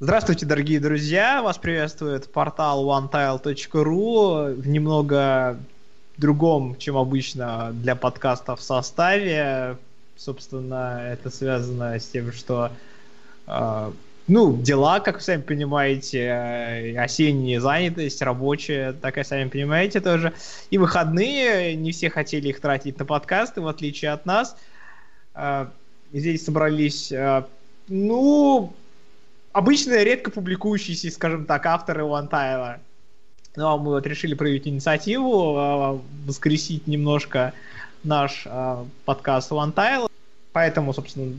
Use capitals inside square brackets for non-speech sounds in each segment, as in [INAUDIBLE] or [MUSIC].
Здравствуйте, дорогие друзья! Вас приветствует портал onetile.ru в немного другом, чем обычно для подкастов составе. Собственно, это связано с тем, что э, ну, дела, как вы сами понимаете, э, осенняя занятость, рабочая, и сами понимаете тоже. И выходные, не все хотели их тратить на подкасты, в отличие от нас. Э, здесь собрались, э, ну, обычно редко публикующиеся, скажем так, авторы OneTile. Но мы вот решили проявить инициативу, э, воскресить немножко наш э, подкаст OneTile. Поэтому, собственно,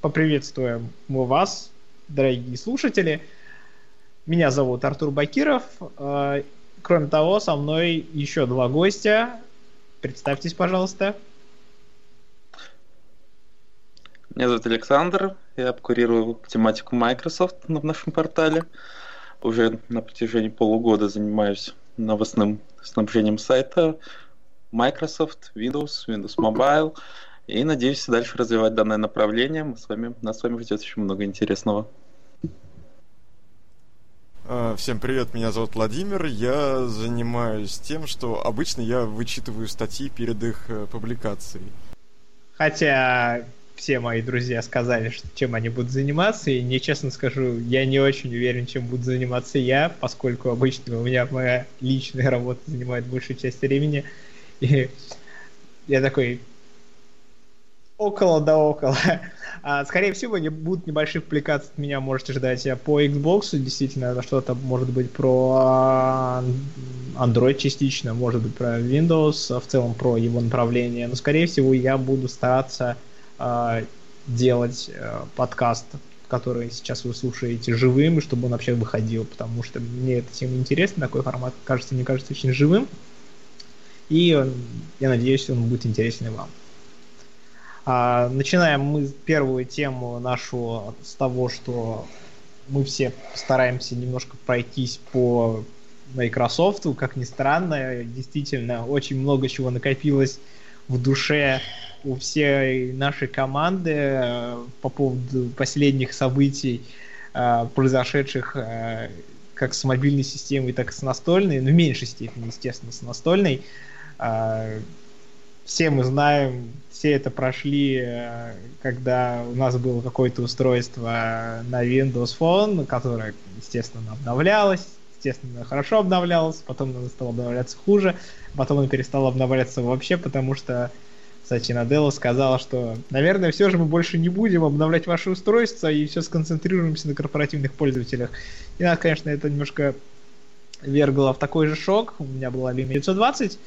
поприветствуем мы вас, дорогие слушатели. Меня зовут Артур Бакиров. Э, кроме того, со мной еще два гостя. Представьтесь, пожалуйста. Меня зовут Александр, я курирую тематику Microsoft в нашем портале. Уже на протяжении полугода занимаюсь новостным снабжением сайта Microsoft, Windows, Windows Mobile. И надеюсь дальше развивать данное направление. Мы с вами, нас с вами ждет еще много интересного. А, всем привет, меня зовут Владимир. Я занимаюсь тем, что обычно я вычитываю статьи перед их э, публикацией. Хотя все мои друзья сказали, что, чем они будут заниматься, и не честно скажу, я не очень уверен, чем буду заниматься я, поскольку обычно у меня моя личная работа занимает большую часть времени. И я такой, около да около. А, скорее всего, не будут небольших публикаций от меня можете ждать по Xbox. Действительно, что-то может быть про а, Android частично, может быть про Windows, а в целом про его направление. Но, скорее всего, я буду стараться э, делать э, подкаст, который сейчас вы слушаете живым, чтобы он вообще выходил, потому что мне эта тема интересна, такой формат кажется, мне кажется очень живым. И я надеюсь, он будет интересен и вам. А, начинаем мы первую тему нашу с того, что мы все стараемся немножко пройтись по Microsoft, как ни странно, действительно очень много чего накопилось в душе у всей нашей команды э, по поводу последних событий, э, произошедших э, как с мобильной системой, так и с настольной, ну, в меньшей степени, естественно, с настольной. Все мы знаем, все это прошли, когда у нас было какое-то устройство на Windows Phone, которое, естественно, обновлялось, естественно, хорошо обновлялось, потом оно стало обновляться хуже, потом оно перестало обновляться вообще, потому что кстати, Наделла сказала, что, наверное, все же мы больше не будем обновлять ваши устройства и все сконцентрируемся на корпоративных пользователях. И нас, конечно, это немножко вергло в такой же шок. У меня была Lumia 920.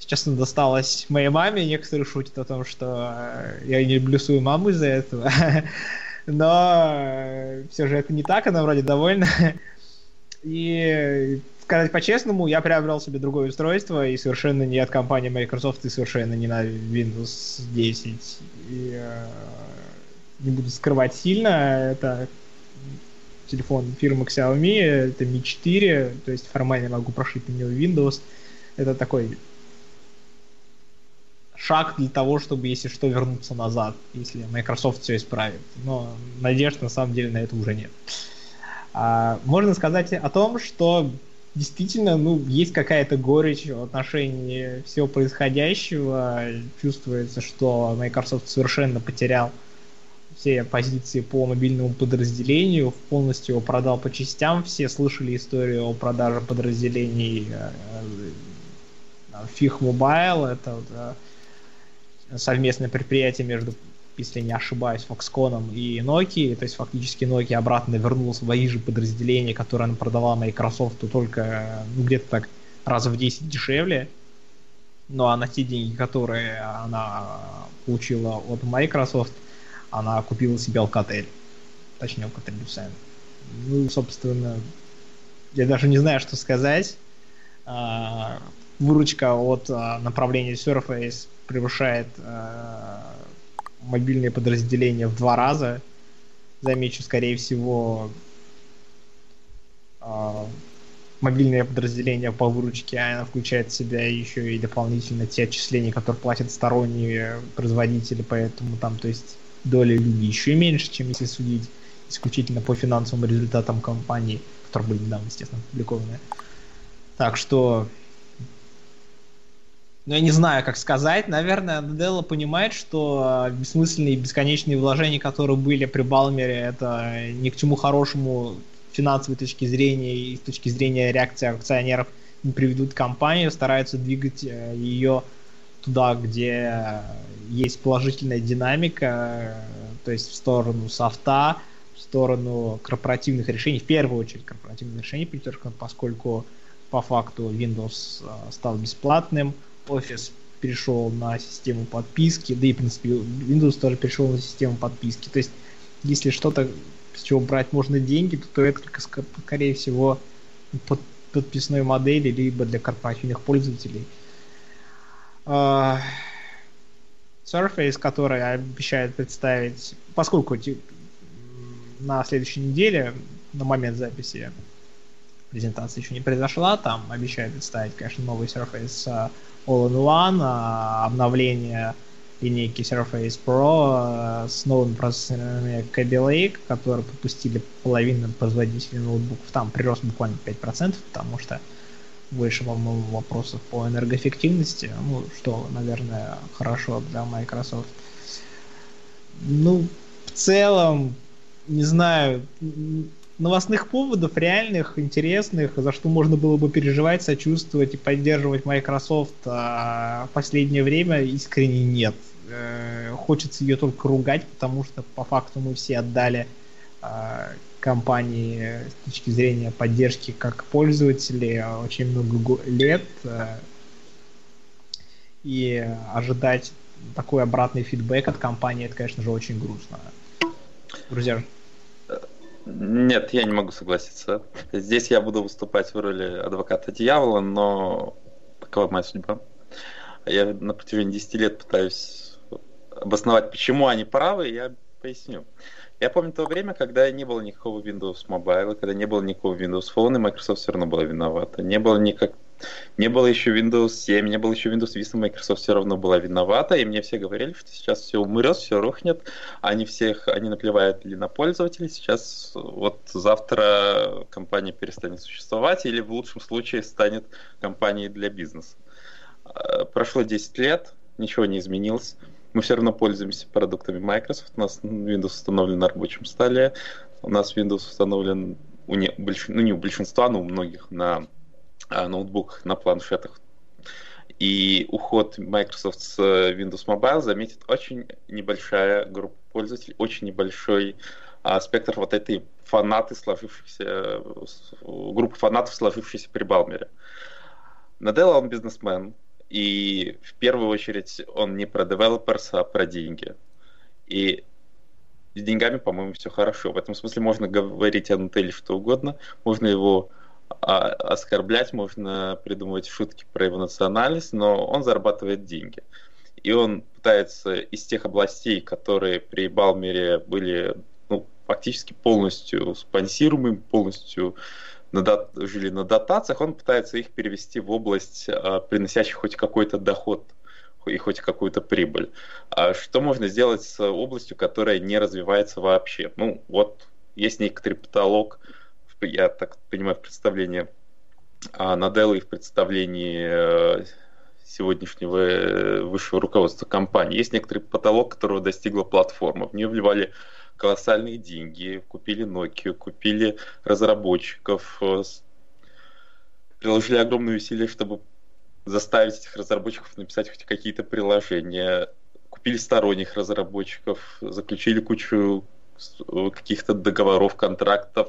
Сейчас она досталась моей маме. Некоторые шутят о том, что э, я не люблю свою маму из-за этого. [LAUGHS] Но э, все же это не так, она вроде довольна. [LAUGHS] И сказать по-честному, я приобрел себе другое устройство, и совершенно не от компании Microsoft, и совершенно не на Windows 10. И, э, не буду скрывать сильно, это телефон фирмы Xiaomi, это Mi 4, то есть формально могу прошить на него Windows. Это такой шаг для того, чтобы, если что, вернуться назад, если Microsoft все исправит. Но надежд на самом деле на это уже нет. А, можно сказать о том, что действительно, ну, есть какая-то горечь в отношении всего происходящего. Чувствуется, что Microsoft совершенно потерял все позиции по мобильному подразделению, полностью его продал по частям. Все слышали историю о продаже подразделений э, э, Fig Mobile. Это э, совместное предприятие между если не ошибаюсь, Foxconn и Nokia. То есть фактически Nokia обратно вернула свои же подразделения, которые она продавала Microsoft только ну, где-то так раз в 10 дешевле. Ну а на те деньги, которые она получила от Microsoft, она купила себе Alcatel. Точнее, Alcatel Lucent. Ну, собственно, я даже не знаю, что сказать. А, выручка от а, направления Surface превышает а, мобильные подразделения в два раза. Замечу, скорее всего, э, мобильное подразделение по выручке, а она включает в себя еще и дополнительно те отчисления, которые платят сторонние производители, поэтому там, то есть, доля люди еще меньше, чем если судить исключительно по финансовым результатам компании, которые были недавно, естественно, опубликованы. Так что ну, я не знаю, как сказать. Наверное, Делла понимает, что бессмысленные бесконечные вложения, которые были при Балмере, это ни к чему хорошему финансовой точки зрения и с точки зрения реакции акционеров не приведут компанию, стараются двигать э, ее туда, где есть положительная динамика, то есть в сторону софта, в сторону корпоративных решений, в первую очередь корпоративных решений, поскольку по факту Windows э, стал бесплатным, Office перешел на систему подписки, да и, в принципе, Windows тоже перешел на систему подписки. То есть, если что-то, с чего брать можно деньги, то, то это, скорее всего, под подписной модели, либо для корпоративных пользователей. Uh, Surface, который обещает представить, поскольку на следующей неделе, на момент записи презентации еще не произошла, там обещают представить, конечно, новый Surface All-in-One, а, обновление линейки Surface Pro э, с новыми процессорами Kaby Lake, которые пропустили половину производителей ноутбуков. Там прирост буквально 5%, потому что больше, по-моему, вопросов по энергоэффективности, ну, что, наверное, хорошо для Microsoft. Ну, в целом, не знаю, новостных поводов реальных, интересных, за что можно было бы переживать, сочувствовать и поддерживать Microsoft а в последнее время искренне нет. Э, хочется ее только ругать, потому что по факту мы все отдали а, компании с точки зрения поддержки как пользователи очень много лет. Э, и ожидать такой обратный фидбэк от компании, это, конечно же, очень грустно. Друзья, нет, я не могу согласиться. Здесь я буду выступать в роли адвоката дьявола, но такова моя судьба. Я на протяжении 10 лет пытаюсь обосновать, почему они правы, я поясню. Я помню то время, когда не было никакого Windows Mobile, когда не было никакого Windows Phone, и Microsoft все равно была виновата. Не было никак не было еще Windows 7, не было еще Windows Vista, Microsoft все равно была виновата, и мне все говорили, что сейчас все умрет, все рухнет, они всех, они наплевают ли на пользователей, сейчас вот завтра компания перестанет существовать, или в лучшем случае станет компанией для бизнеса. А, прошло 10 лет, ничего не изменилось, мы все равно пользуемся продуктами Microsoft, у нас Windows установлен на рабочем столе, у нас Windows установлен у не, ну не у большинства, но у многих на ноутбуках, на планшетах. И уход Microsoft с Windows Mobile заметит очень небольшая группа пользователей, очень небольшой а, спектр вот этой фанаты, сложившихся, группы фанатов, сложившейся при Балмере. Наделла он бизнесмен, и в первую очередь он не про developers, а про деньги. И с деньгами, по-моему, все хорошо. В этом смысле можно говорить о Нателле что угодно, можно его а, оскорблять, можно придумывать шутки про его национальность, но он зарабатывает деньги. И он пытается из тех областей, которые при Балмере были ну, фактически полностью спонсируемыми, полностью на дат... жили на дотациях, он пытается их перевести в область, а, приносящих хоть какой-то доход и хоть какую-то прибыль. А что можно сделать с областью, которая не развивается вообще? Ну, вот есть некоторый потолок, я так понимаю, в представлении а Наделла и в представлении э, сегодняшнего э, высшего руководства компании. Есть некоторый потолок, которого достигла платформа. В нее вливали колоссальные деньги, купили Nokia, купили разработчиков, э, приложили огромные усилия, чтобы заставить этих разработчиков написать хоть какие-то приложения, купили сторонних разработчиков, заключили кучу каких-то договоров, контрактов,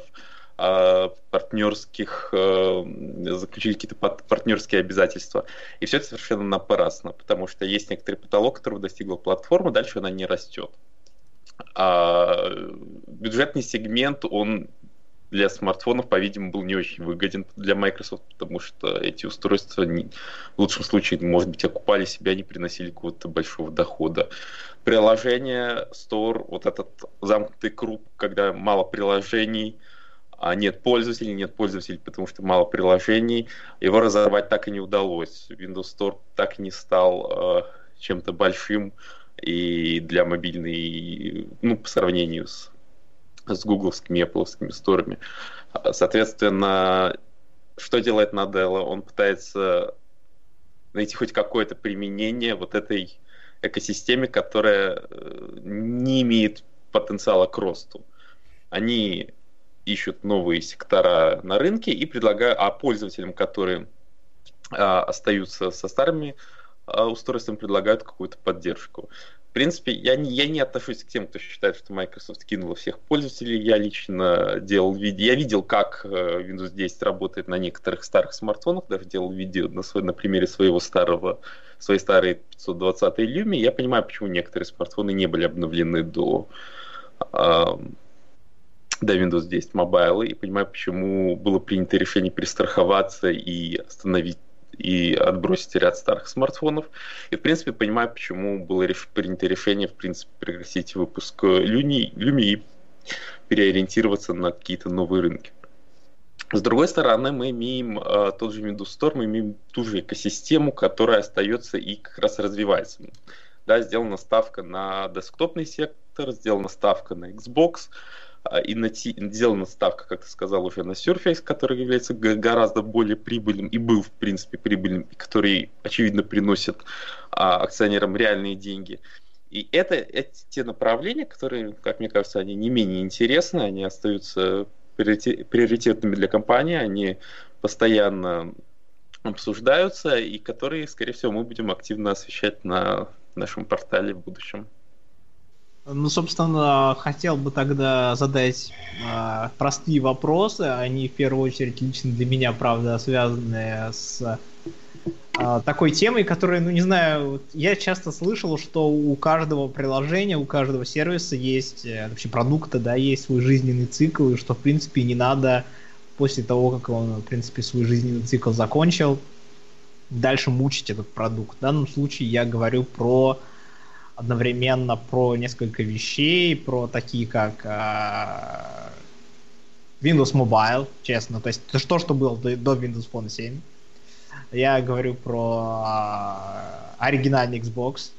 партнерских, э, заключили какие-то партнерские обязательства. И все это совершенно напрасно, потому что есть некоторый потолок, которого достигла платформа, дальше она не растет. А бюджетный сегмент, он для смартфонов, по-видимому, был не очень выгоден для Microsoft, потому что эти устройства не, в лучшем случае, может быть, окупали себя, не приносили какого-то большого дохода. Приложение, Store, вот этот замкнутый круг, когда мало приложений, а нет пользователей, нет пользователей, потому что мало приложений. Его разорвать так и не удалось. Windows Store так и не стал э, чем-то большим и для мобильной, ну, по сравнению с с гугловскими Apple сторами. Соответственно, что делает Наделла? Он пытается найти хоть какое-то применение вот этой экосистеме, которая э, не имеет потенциала к росту. Они ищут новые сектора на рынке и предлагают, а пользователям, которые а, остаются со старыми а, устройствами, предлагают какую-то поддержку. В принципе, я не, я не отношусь к тем, кто считает, что Microsoft кинула всех пользователей. Я лично делал видео. Я видел, как э, Windows 10 работает на некоторых старых смартфонах, даже делал видео на, свой, на примере своего старого, своей старой 520 Lumi. Я понимаю, почему некоторые смартфоны не были обновлены до, э, до Windows 10 Mobile, и понимаю, почему было принято решение перестраховаться и остановить и отбросить ряд старых смартфонов. И, в принципе, понимаю, почему было принято решение, в принципе, прекратить выпуск Люми, Люми и переориентироваться на какие-то новые рынки. С другой стороны, мы имеем э, тот же Windows Store, мы имеем ту же экосистему, которая остается и как раз развивается. Да, сделана ставка на десктопный сектор, сделана ставка на Xbox, и сделана ставка, как ты сказал, уже на Surface, который является гораздо более прибыльным и был, в принципе, прибыльным, и который, очевидно, приносит а, акционерам реальные деньги. И это, это те направления, которые, как мне кажется, они не менее интересны, они остаются приоритетными для компании, они постоянно обсуждаются, и которые, скорее всего, мы будем активно освещать на нашем портале в будущем. Ну, собственно, хотел бы тогда задать э, простые вопросы. Они в первую очередь лично для меня, правда, связаны с э, такой темой, которая, ну не знаю, я часто слышал, что у каждого приложения, у каждого сервиса есть, э, вообще продукта, да, есть свой жизненный цикл, и что, в принципе, не надо после того, как он, в принципе, свой жизненный цикл закончил, дальше мучить этот продукт. В данном случае я говорю про одновременно про несколько вещей, про такие как э, Windows Mobile, честно, то есть то, что было до, до Windows Phone 7. Я говорю про э, оригинальный Xbox.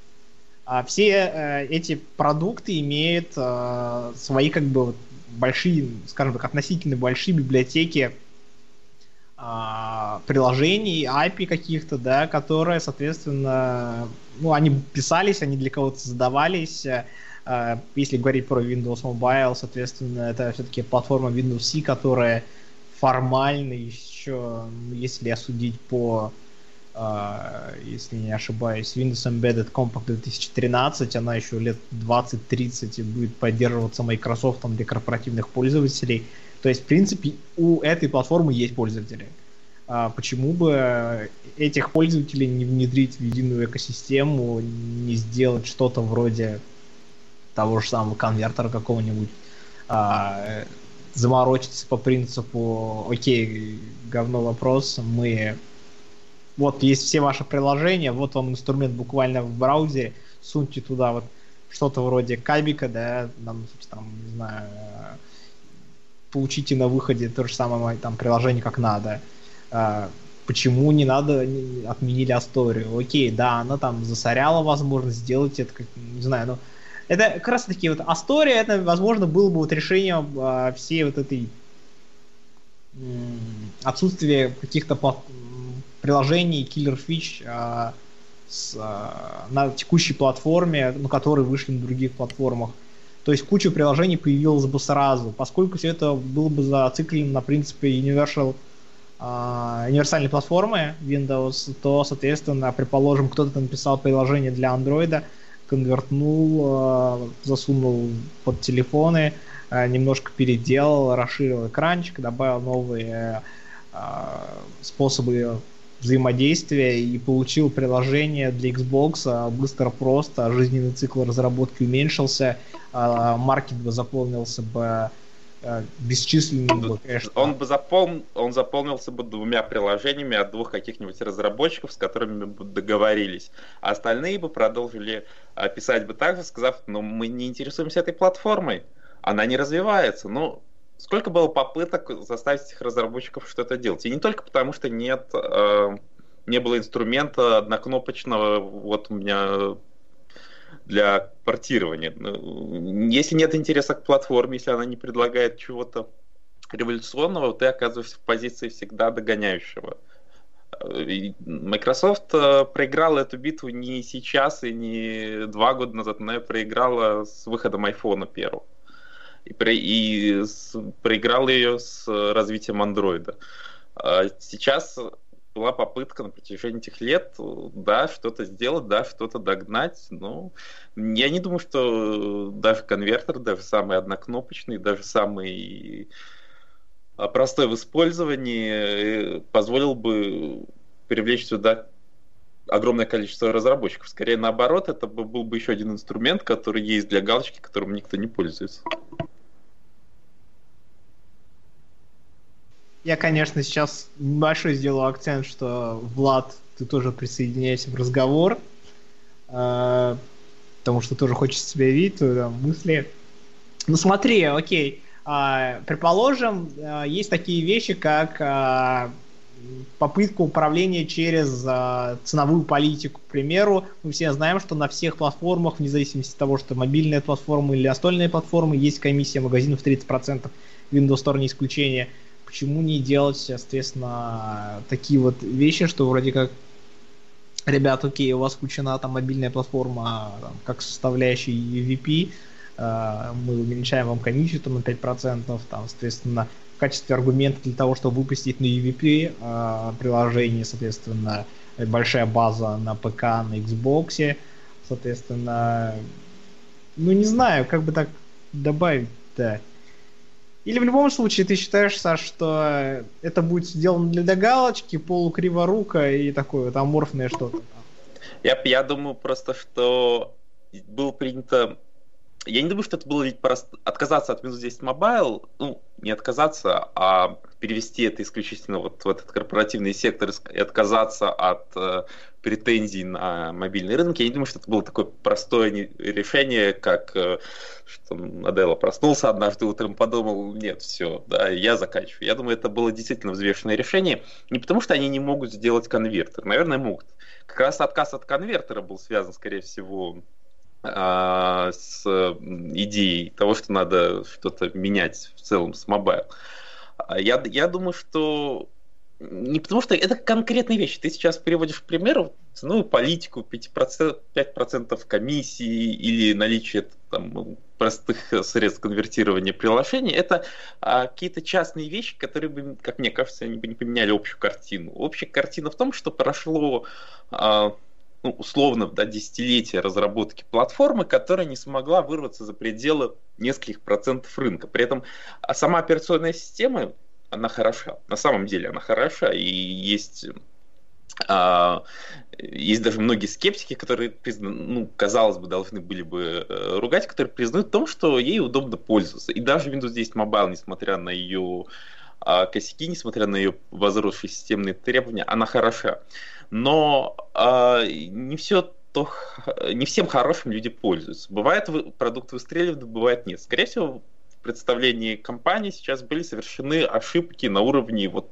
А все э, эти продукты имеют э, свои как бы большие, скажем так, относительно большие библиотеки приложений, API каких-то, да, которые, соответственно, ну, они писались, они для кого-то создавались. А, если говорить про Windows Mobile, соответственно, это все-таки платформа Windows C, которая формально еще, если осудить по, а, если не ошибаюсь, Windows Embedded Compact 2013, она еще лет 20-30 будет поддерживаться Microsoft для корпоративных пользователей. То есть, в принципе, у этой платформы есть пользователи. А почему бы этих пользователей не внедрить в единую экосистему, не сделать что-то вроде того же самого конвертера какого-нибудь, а, заморочиться по принципу, окей, говно вопрос, мы вот есть все ваши приложения, вот вам инструмент буквально в браузере, суньте туда вот что-то вроде кабика, да, там, там не знаю, получите на выходе то же самое там приложение как надо. А, почему не надо, отменили Асторию? Окей, да, она там засоряла возможность сделать это, как, не знаю, но это как раз таки вот Астория, это, возможно, было бы вот решением а, всей вот этой отсутствия каких-то приложений, killer фич а, на текущей платформе, на которые вышли на других платформах. То есть куча приложений появилась бы сразу, поскольку все это было бы зациклено на принципе Universal, э, универсальной платформы Windows, то, соответственно, предположим, кто-то написал приложение для Android, конвертнул, э, засунул под телефоны, э, немножко переделал, расширил экранчик, добавил новые способы взаимодействия и получил приложение для Xbox а, быстро, просто, жизненный цикл разработки уменьшился, а, маркет бы заполнился бы а, бесчисленным бы, конечно. Он бы запол... он заполнился бы двумя приложениями от двух каких-нибудь разработчиков, с которыми бы договорились. А остальные бы продолжили писать бы так же, сказав, ну мы не интересуемся этой платформой, она не развивается. Ну, сколько было попыток заставить этих разработчиков что-то делать. И не только потому, что нет, э, не было инструмента однокнопочного. Вот у меня для портирования. Ну, если нет интереса к платформе, если она не предлагает чего-то революционного, ты оказываешься в позиции всегда догоняющего. Microsoft э, проиграла эту битву не сейчас и не два года назад, но проиграла с выходом iPhone первого. И, и с, проиграла ее с развитием андроида. А сейчас была попытка на протяжении этих лет, да, что-то сделать, да, что-то догнать, но я не думаю, что даже конвертер, даже самый однокнопочный, даже самый а, простой в использовании э, позволил бы привлечь сюда огромное количество разработчиков. Скорее наоборот, это был бы еще один инструмент, который есть для галочки, которым никто не пользуется. Я, конечно, сейчас небольшой сделаю акцент, что Влад, ты тоже присоединяйся в разговор, э, потому что тоже хочется себя видеть, там, мысли. Ну смотри, окей, э, предположим, э, есть такие вещи, как э, попытка управления через э, ценовую политику. К примеру, мы все знаем, что на всех платформах, вне зависимости от того, что мобильная платформа или настольная платформа, есть комиссия магазинов 30%, Windows Store не исключение – почему не делать, соответственно, такие вот вещи, что вроде как ребят, окей, у вас включена там мобильная платформа там, как составляющая EVP, э, мы уменьшаем вам комиссию там, на 5%, там, соответственно, в качестве аргумента для того, чтобы выпустить на EVP э, приложение, соответственно, большая база на ПК, на Xbox, соответственно, ну не знаю, как бы так добавить-то. Или в любом случае ты считаешь, Саш, что это будет сделано для галочки, полукриворука и такое вот аморфное что-то? Я, я думаю просто, что было принято я не думаю, что это было просто отказаться от Windows 10 Mobile, ну, не отказаться, а перевести это исключительно вот в этот корпоративный сектор и отказаться от э, претензий на мобильный рынок. Я не думаю, что это было такое простое решение, как э, что Наделла проснулся однажды утром, подумал, нет, все, да, я заканчиваю. Я думаю, это было действительно взвешенное решение, не потому что они не могут сделать конвертер, наверное, могут. Как раз отказ от конвертера был связан, скорее всего, а, с идеей того, что надо что-то менять в целом с mobile. А я, я думаю, что не потому что это конкретные вещи. Ты сейчас приводишь пример, ну, политику 5%, 5% комиссии или наличие там, простых средств конвертирования приложений. Это а, какие-то частные вещи, которые бы, как мне кажется, они бы не поменяли общую картину. Общая картина в том, что прошло а, ну, условно, да, десятилетия разработки платформы, которая не смогла вырваться за пределы нескольких процентов рынка. При этом а сама операционная система, она хороша. На самом деле она хороша, и есть а, есть даже многие скептики, которые, ну, казалось бы, должны были бы э, ругать, которые признают в том, что ей удобно пользоваться. И даже Windows 10 Mobile, несмотря на ее а, косяки, несмотря на ее возросшие системные требования, она хороша но э, не все то не всем хорошим люди пользуются. Бывает продукт выстреливает, бывает нет. Скорее всего, представлении компании сейчас были совершены ошибки на уровне вот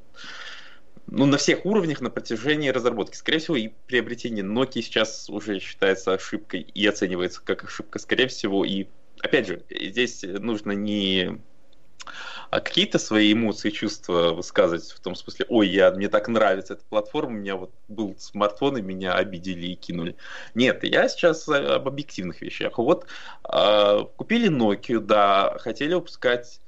ну, на всех уровнях на протяжении разработки. Скорее всего, и приобретение Nokia сейчас уже считается ошибкой и оценивается как ошибка. Скорее всего, и опять же, здесь нужно не а какие-то свои эмоции, чувства высказывать в том смысле, ой, я, мне так нравится эта платформа, у меня вот был смартфон, и меня обидели и кинули. Нет, я сейчас об объективных вещах. Вот э, купили Nokia, да, хотели выпускать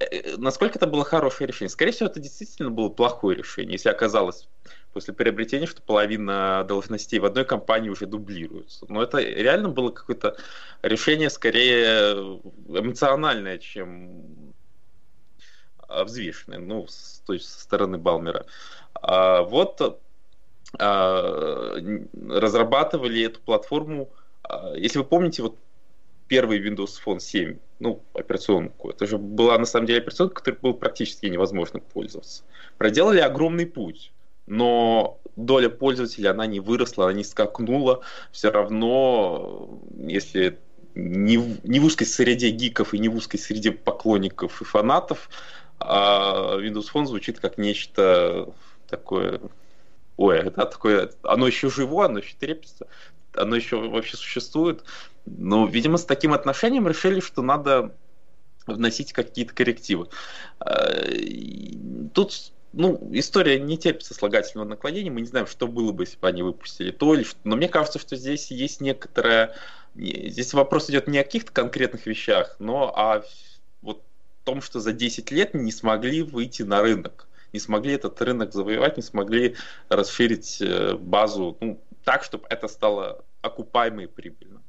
э, э, Насколько это было хорошее решение? Скорее всего, это действительно было плохое решение, если оказалось после приобретения, что половина должностей в одной компании уже дублируются. Но это реально было какое-то решение скорее эмоциональное, чем а, взвешенные, ну, с, то есть со стороны Балмера. А, вот а, разрабатывали эту платформу, а, если вы помните, вот первый Windows Phone 7, ну, операционку, это же была на самом деле операционка, которой было практически невозможно пользоваться. Проделали огромный путь, но доля пользователей, она не выросла, она не скакнула, все равно, если не в, не в узкой среде гиков и не в узкой среде поклонников и фанатов, а Windows Phone звучит как нечто такое... Ой, да, такое... Оно еще живо, оно еще трепится. оно еще вообще существует. Но, видимо, с таким отношением решили, что надо вносить какие-то коррективы. А, тут ну, история не терпит сослагательного наклонения, мы не знаем, что было бы, если бы они выпустили то или что. Но мне кажется, что здесь есть некоторая... Здесь вопрос идет не о каких-то конкретных вещах, но о том, что за 10 лет не смогли выйти на рынок. Не смогли этот рынок завоевать, не смогли расширить э, базу ну, так, чтобы это стало окупаемо и прибыльно.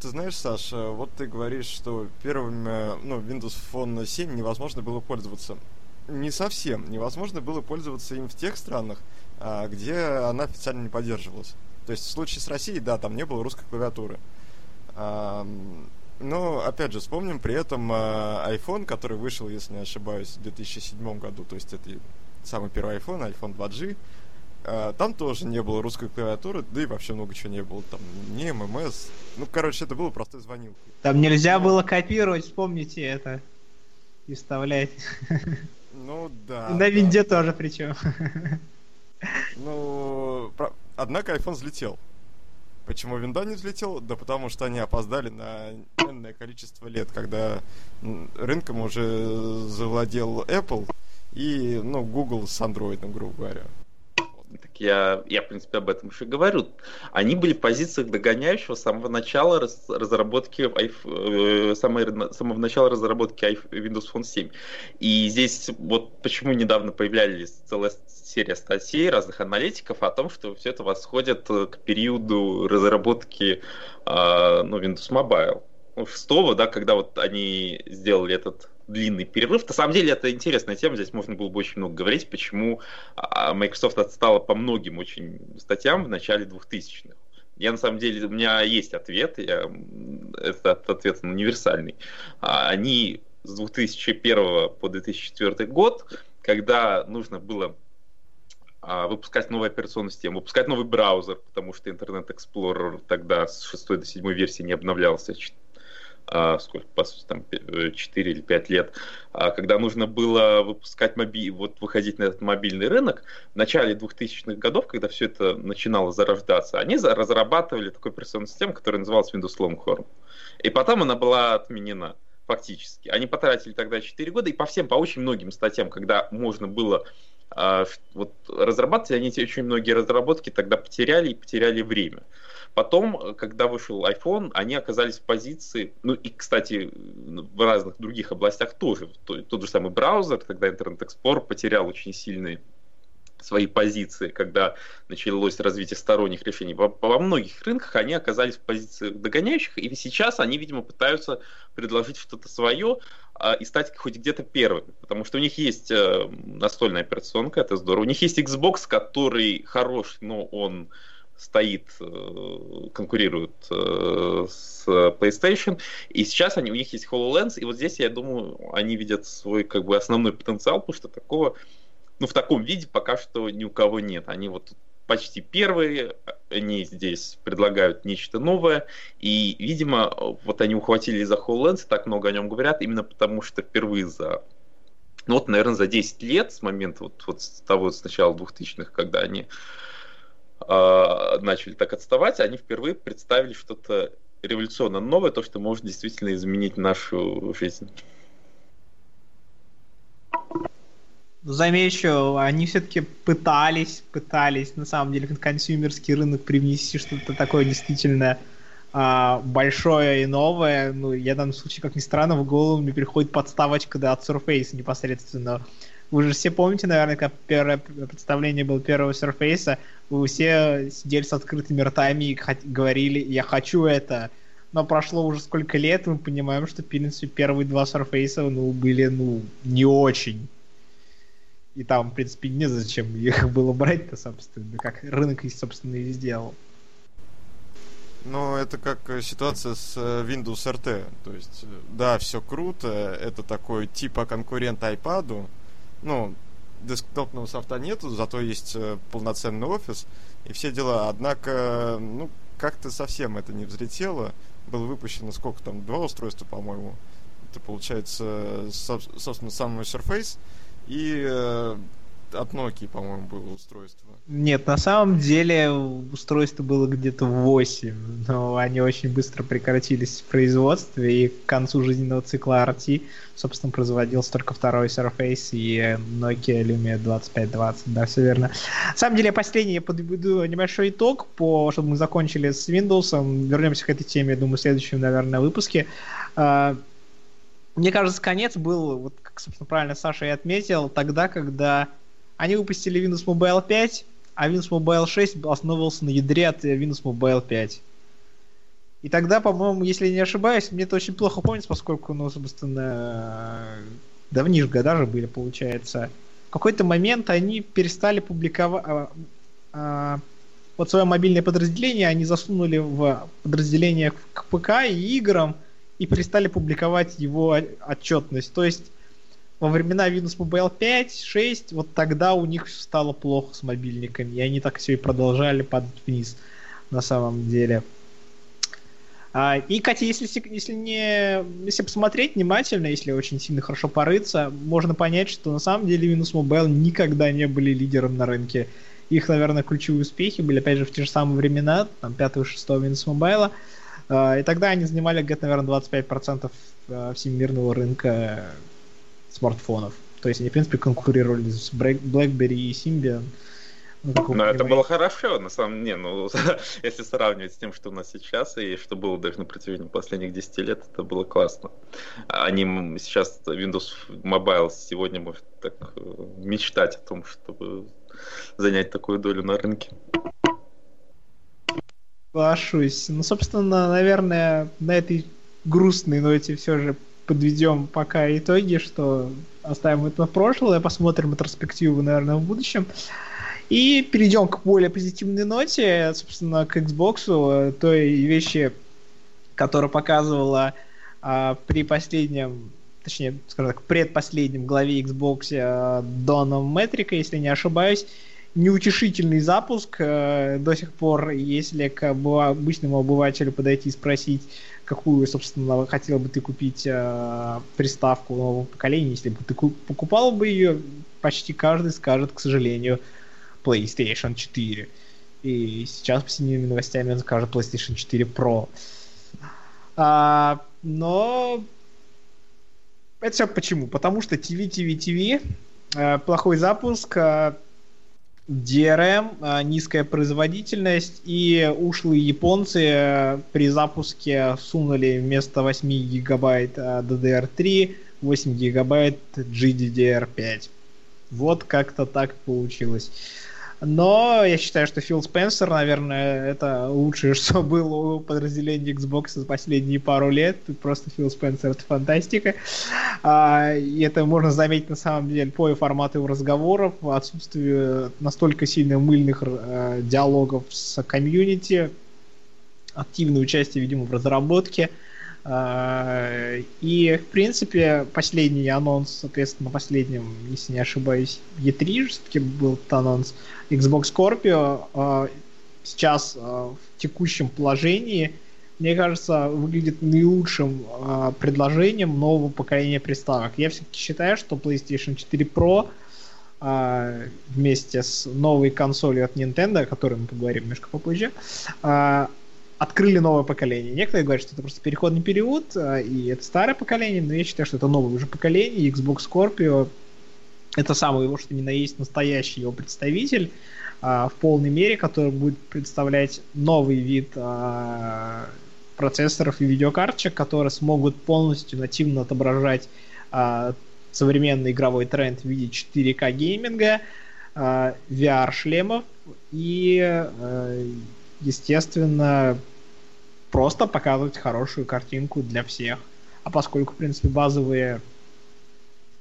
Ты знаешь, Саша, вот ты говоришь, что первым, э, ну, Windows Phone 7 невозможно было пользоваться не совсем. Невозможно было пользоваться им в тех странах, а, где она официально не поддерживалась. То есть в случае с Россией, да, там не было русской клавиатуры. Но, опять же, вспомним при этом а, iPhone, который вышел, если не ошибаюсь, в 2007 году, то есть это самый первый iPhone, iPhone 2G, а, там тоже не было русской клавиатуры, да и вообще много чего не было. Там не ММС. Ну, короче, это было простой звонилкой. Там нельзя было копировать, вспомните это. И вставлять. Ну да. На винде тоже причем. Ну, про... однако iPhone взлетел. Почему винда не взлетел? Да потому что они опоздали на энное количество лет, когда рынком уже завладел Apple и, ну, Google с Android, грубо говоря так я, я, в принципе, об этом еще говорю, они были в позициях догоняющего с самого начала раз, разработки, э, самого, самого начала разработки Windows Phone 7. И здесь вот почему недавно появлялись целая серия статей разных аналитиков о том, что все это восходит к периоду разработки э, ну, Windows Mobile. Ну, шестого, да, когда вот они сделали этот длинный перерыв. На самом деле это интересная тема, здесь можно было бы очень много говорить, почему а, Microsoft отстала по многим очень статьям в начале 2000-х. Я на самом деле, у меня есть ответ, я, этот ответ универсальный. А, они с 2001 по 2004 год, когда нужно было а, выпускать новую операционную систему, выпускать новый браузер, потому что Internet Explorer тогда с 6 до 7 версии не обновлялся, а, сколько, по сути, там 4 э, или 5 лет, а, когда нужно было выпускать моби... вот выходить на этот мобильный рынок, в начале 2000-х годов, когда все это начинало зарождаться, они разрабатывали такую операционную систему, которая называлась Windows Longhorn. И потом она была отменена фактически. Они потратили тогда 4 года, и по всем, по очень многим статьям, когда можно было а, вот разрабатывать, они очень многие разработки тогда потеряли и потеряли время. Потом, когда вышел iPhone, они оказались в позиции, ну и, кстати, в разных других областях тоже. Тот же самый браузер, тогда Internet Explorer потерял очень сильные свои позиции, когда началось развитие сторонних решений. Во, во многих рынках они оказались в позициях догоняющих, и сейчас они, видимо, пытаются предложить что-то свое э, и стать хоть где-то первыми, потому что у них есть э, настольная операционка, это здорово. У них есть Xbox, который хорош, но он стоит, э, конкурирует э, с PlayStation, и сейчас они, у них есть HoloLens, и вот здесь, я думаю, они видят свой как бы основной потенциал, потому что такого, ну, в таком виде пока что ни у кого нет. Они вот почти первые, они здесь предлагают нечто новое, и, видимо, вот они ухватили за HoloLens, так много о нем говорят, именно потому что впервые за ну вот, наверное, за 10 лет с момента вот, вот с того, с начала 2000-х, когда они начали так отставать, они впервые представили что-то революционно новое, то, что может действительно изменить нашу жизнь. Замечу, они все-таки пытались, пытались на самом деле в консюмерский рынок привнести что-то такое действительно а, большое и новое. Ну, я в данном случае, как ни странно, в голову мне приходит подставочка да, от Surface непосредственно. Вы же все помните, наверное, как первое представление было первого Surface, вы все сидели с открытыми ртами и говорили, я хочу это. Но прошло уже сколько лет, мы понимаем, что, в принципе, первые два Surface, ну, были, ну, не очень. И там, в принципе, незачем их [LAUGHS] было брать-то, собственно, как рынок, собственно, и сделал. Ну, это как э, ситуация с э, Windows RT. То есть, э, да, все круто, это такой типа конкурент iPad, ну, десктопного софта нету, зато есть э, полноценный офис и все дела. Однако, ну, как-то совсем это не взлетело. Было выпущено сколько там, два устройства, по-моему. Это получается, собственно, самый Surface и э, от Nokia, по-моему, было устройство. Нет, на самом деле устройство было где-то 8, но они очень быстро прекратились в производстве, и к концу жизненного цикла RT, собственно, производился только второй Surface и Nokia Lumia 2520, да, все верно. На самом деле, последний я подведу небольшой итог, по, чтобы мы закончили с Windows, вернемся к этой теме, я думаю, в следующем, наверное, выпуске. А, мне кажется, конец был, вот как, собственно, правильно Саша и отметил, тогда, когда они выпустили Windows Mobile 5, а Windows Mobile 6 основывался на ядре от Windows Mobile 5. И тогда, по-моему, если не ошибаюсь, мне это очень плохо помнится, поскольку, ну, собственно, давнишко даже были, получается. В какой-то момент они перестали публиковать... А, а, вот свое мобильное подразделение они засунули в подразделение к ПК и играм и перестали публиковать его отчетность. То есть во времена Windows Mobile 5, 6, вот тогда у них стало плохо с мобильниками, и они так все и продолжали падать вниз на самом деле. А, и, Катя, если, если, не, если посмотреть внимательно, если очень сильно хорошо порыться, можно понять, что на самом деле Windows Mobile никогда не были лидером на рынке. Их, наверное, ключевые успехи были, опять же, в те же самые времена, там, 5-6 Windows Mobile. А, и тогда они занимали где-то, наверное, 25% а, всемирного рынка смартфонов. То есть они, в принципе, конкурировали с BlackBerry и Symbian. Ну, Но это было хорошо, на самом деле. Ну, [LAUGHS] если сравнивать с тем, что у нас сейчас, и что было даже на протяжении последних 10 лет, это было классно. Они сейчас, Windows Mobile сегодня может так э, мечтать о том, чтобы занять такую долю на рынке. Соглашусь. Ну, собственно, наверное, на этой грустной ноте все же подведем пока итоги, что оставим это прошлое, посмотрим ретроспективу, наверное, в будущем. И перейдем к более позитивной ноте, собственно, к Xbox, той вещи, которая показывала а, при последнем, точнее, скажем так, предпоследнем главе Xbox а, Доном Метрика, если не ошибаюсь, неутешительный запуск. А, до сих пор, если к обычному обывателю подойти и спросить, какую, собственно, хотел бы ты купить э, приставку нового поколения, если бы ты покупал бы ее, почти каждый скажет, к сожалению, PlayStation 4. И сейчас по синими новостями он скажет PlayStation 4 Pro. А, но это все почему? Потому что TV, TV, TV, э, плохой запуск, э, DRM, а, низкая производительность, и ушлые японцы э, при запуске сунули вместо 8 гигабайт DDR3 8 гигабайт GDDR5. Вот как-то так получилось. Но я считаю, что Фил Спенсер, наверное, это лучшее, [LAUGHS] что было у подразделения Xbox за последние пару лет. Просто Фил Спенсер это фантастика. А, и это можно заметить на самом деле по формату его разговоров, отсутствию настолько сильно мыльных э, диалогов с комьюнити, активное участие, видимо, в разработке. И, в принципе, последний анонс, соответственно, последним, если не ошибаюсь, E3 все-таки был этот анонс, Xbox Scorpio uh, сейчас uh, в текущем положении, мне кажется, выглядит наилучшим предложением нового поколения приставок. Я все-таки считаю, что PlayStation 4 Pro вместе с новой консолью от Nintendo, о которой мы поговорим немножко попозже, открыли новое поколение. Некоторые говорят, что это просто переходный период, а, и это старое поколение, но я считаю, что это новое уже поколение. Xbox Scorpio это самый его, что ни на есть, настоящий его представитель а, в полной мере, который будет представлять новый вид а, процессоров и видеокарточек, которые смогут полностью нативно отображать а, современный игровой тренд в виде 4К гейминга, а, VR-шлемов и, а, естественно, просто показывать хорошую картинку для всех. А поскольку, в принципе, базовые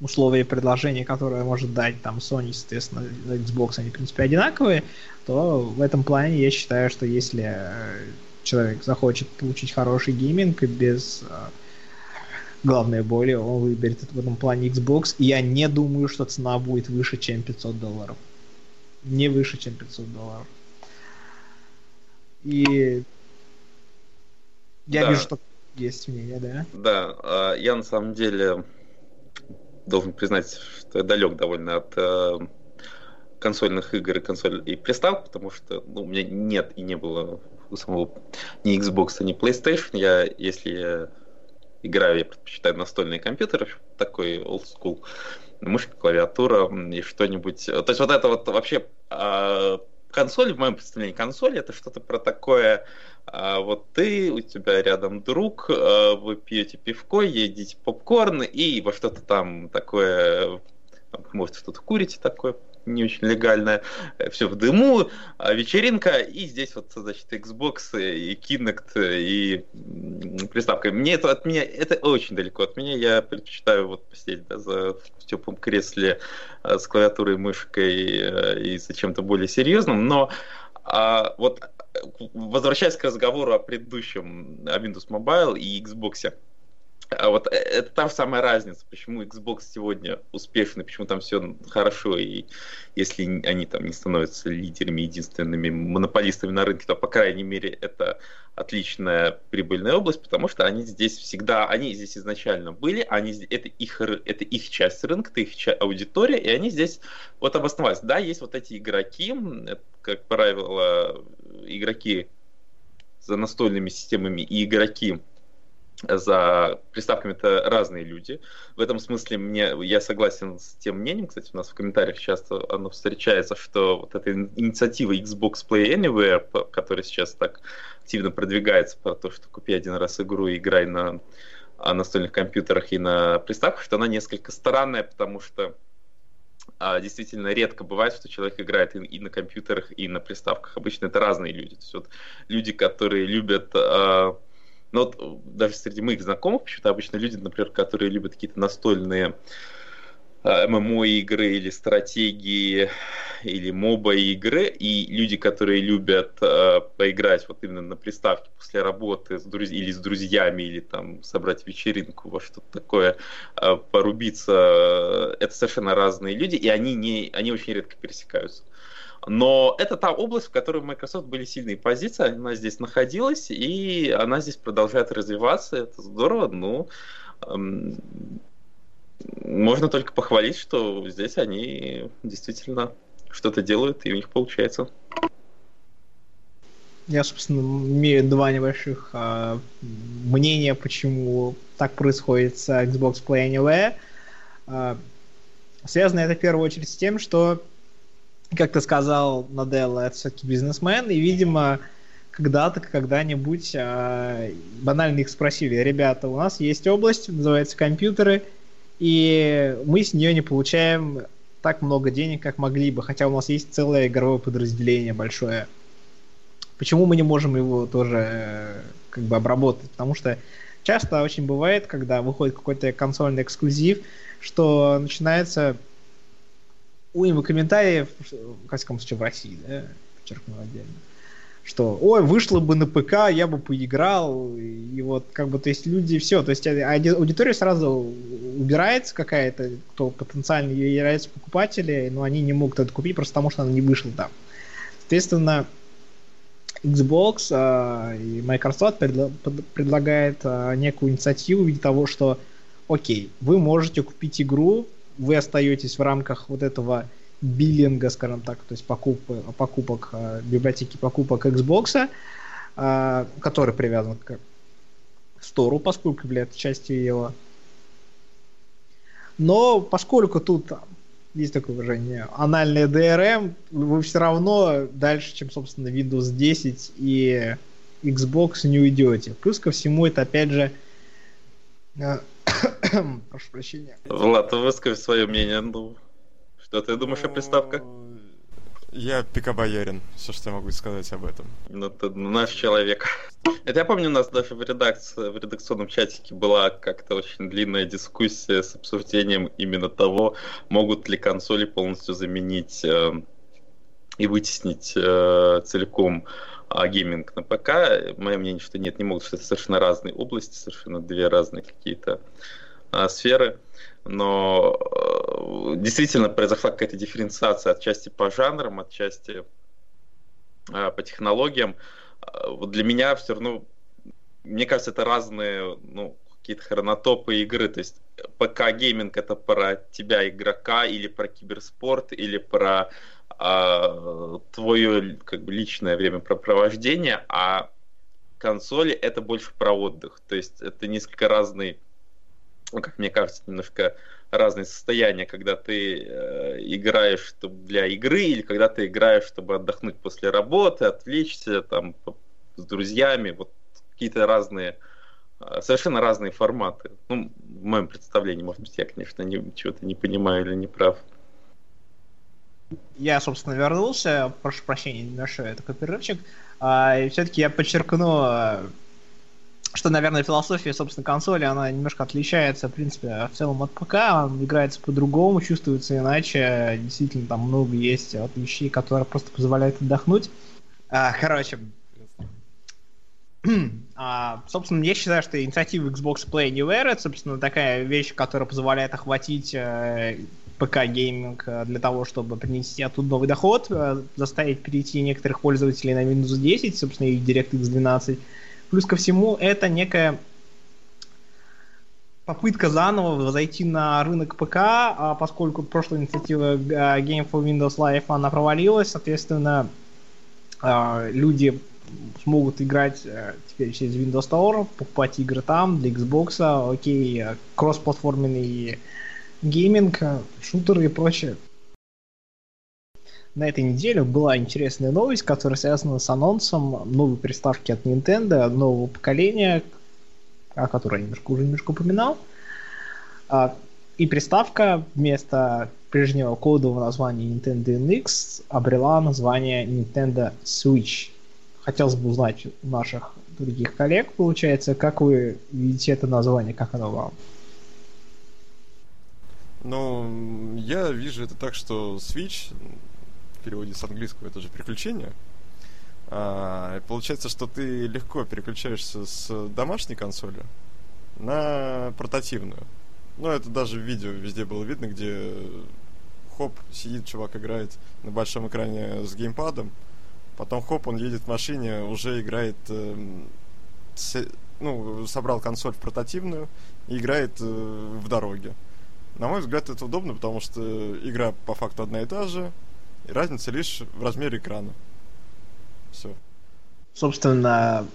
условия предложения, которые может дать там Sony, соответственно, Xbox, они, в принципе, одинаковые, то в этом плане я считаю, что если э, человек захочет получить хороший гейминг без э, главной боли, он выберет в этом плане Xbox. И я не думаю, что цена будет выше, чем 500 долларов. Не выше, чем 500 долларов. И я да. вижу, что есть мнение, да? Да, а, я на самом деле должен признать, что я далек довольно от э, консольных игр и консоль и приставок, потому что ну, у меня нет и не было у самого ни Xbox, ни PlayStation. Я, если я играю, я предпочитаю настольные компьютеры, такой old school, мышка, клавиатура и что-нибудь. То есть вот это вот вообще а, консоль, в моем представлении консоль, это что-то про такое, а, вот ты, у тебя рядом друг, а, вы пьете пивко, едите попкорн и во что-то там такое, может, что-то курите такое не очень легальная, э, все в дыму, а вечеринка, и здесь вот, значит, Xbox и Kinect и приставка. Мне это от меня, это очень далеко от меня, я предпочитаю вот посидеть да, за, в теплом кресле э, с клавиатурой, мышкой э, и за чем-то более серьезным, но а, вот возвращаясь к разговору о предыдущем, о Windows Mobile и Xbox, а вот э, это та же самая разница, почему Xbox сегодня успешный, почему там все хорошо, и если они там не становятся лидерами, единственными монополистами на рынке, то, по крайней мере, это отличная прибыльная область, потому что они здесь всегда, они здесь изначально были, они, это, их, это их часть рынка, это их часть, аудитория, и они здесь вот обосновались. Да, есть вот эти игроки, как правило, игроки за настольными системами и игроки за приставками это разные люди. В этом смысле мне, я согласен с тем мнением, кстати, у нас в комментариях часто оно встречается, что вот эта инициатива Xbox Play Anywhere, которая сейчас так активно продвигается, про то, что купи один раз игру и играй на настольных компьютерах и на приставках, что она несколько странная, потому что а, действительно редко бывает, что человек играет и, и на компьютерах, и на приставках. Обычно это разные люди. То есть вот люди, которые любят а, но вот э, даже среди моих знакомых почему-то обычно люди, например, которые любят какие-то настольные э, ММО игры или стратегии или моба игры и люди, которые любят э, поиграть вот именно на приставке после работы с друз... или с друзьями или там собрать вечеринку во что-то такое, э, порубиться, это совершенно разные люди и они не они очень редко пересекаются. Но это та область, в которой Microsoft были сильные позиции, она здесь находилась, и она здесь продолжает развиваться, это здорово, ну, эм, можно только похвалить, что здесь они действительно что-то делают, и у них получается. Я, собственно, имею два небольших э, мнения, почему так происходит с Xbox Play Anywhere. Э, связано это в первую очередь с тем, что как ты сказал, Наделла, это все-таки бизнесмен, и, видимо, когда-то, когда-нибудь э, банально их спросили, ребята, у нас есть область, называется компьютеры, и мы с нее не получаем так много денег, как могли бы, хотя у нас есть целое игровое подразделение большое. Почему мы не можем его тоже э, как бы обработать? Потому что часто очень бывает, когда выходит какой-то консольный эксклюзив, что начинается уйма комментариев, в всяком случае, в России, да, подчеркну отдельно, что, ой, вышло бы на ПК, я бы поиграл, и вот, как бы, то есть люди, все, то есть аудитория сразу убирается какая-то, кто потенциально является покупатели, но они не могут это купить просто потому, что она не вышла там. Соответственно, Xbox э, и Microsoft предла- предлагает э, некую инициативу в виде того, что окей, вы можете купить игру вы остаетесь в рамках вот этого биллинга, скажем так, то есть покупок, покупок э, библиотеки покупок Xbox, э, который привязан к стору, поскольку является частью его. Но поскольку тут есть такое выражение, анальное DRM, вы все равно дальше, чем, собственно, Windows 10 и Xbox не уйдете. Плюс ко всему это, опять же, э, [COUGHS] Прошу прощения. Влад, выскажи свое мнение. Ну, что ты думаешь о приставках? Я пикабоярин, все, что я могу сказать об этом. Ну, ты наш человек. Это я помню, у нас даже в редакции, в редакционном чатике была как-то очень длинная дискуссия с обсуждением именно того, могут ли консоли полностью заменить э, и вытеснить э, целиком а гейминг на ПК. Мое мнение, что нет, не могут, что это совершенно разные области, совершенно две разные какие-то а, сферы. Но э, действительно произошла какая-то дифференциация отчасти по жанрам, отчасти э, по технологиям. А, вот для меня все равно, мне кажется, это разные, ну, какие-то хронотопы игры. То есть ПК-гейминг это про тебя, игрока, или про киберспорт, или про а, твое как бы личное времяпрепровождение, а консоли это больше про отдых. То есть это несколько разный, ну, как мне кажется, немножко разные состояния, когда ты э, играешь чтобы для игры или когда ты играешь, чтобы отдохнуть после работы, отвлечься там с друзьями, вот какие-то разные, э, совершенно разные форматы. Ну, в моем представлении, может быть, я, конечно, не, чего-то не понимаю или не прав. Я, собственно, вернулся, прошу прощения, небольшой такой перерывчик. А, и все-таки я подчеркну э, что, наверное, философия, собственно, консоли, она немножко отличается, в принципе, в целом от ПК, он играется по-другому, чувствуется иначе, действительно, там много есть вот, вещей, которые просто позволяют отдохнуть. А, короче, а, собственно, я считаю, что инициатива Xbox Play Anywhere это, собственно, такая вещь, которая позволяет охватить э, ПК-гейминг э, для того, чтобы принести оттуда новый доход, э, заставить перейти некоторых пользователей на Windows 10, собственно, и DirectX 12, Плюс ко всему, это некая попытка заново зайти на рынок ПК, а поскольку прошлая инициатива а, Game for Windows Live она провалилась, соответственно, а, люди смогут играть теперь через Windows Store, покупать игры там для Xbox, окей, кроссплатформенный гейминг, шутеры и прочее на этой неделе была интересная новость, которая связана с анонсом новой приставки от Nintendo, нового поколения, о которой я немножко уже немножко упоминал. А, и приставка вместо прежнего кодового названия Nintendo NX обрела название Nintendo Switch. Хотелось бы узнать у наших других коллег, получается, как вы видите это название, как оно вам? Ну, я вижу это так, что Switch в переводе с английского это же приключение. А, получается, что ты легко переключаешься с домашней консоли на портативную. Ну, это даже в видео везде было видно, где хоп, сидит чувак, играет на большом экране с геймпадом, потом хоп, он едет в машине, уже играет, э, с, ну, собрал консоль в портативную и играет э, в дороге. На мой взгляд, это удобно, потому что игра по факту одна и та же, разница лишь в размере экрана. Все. Собственно,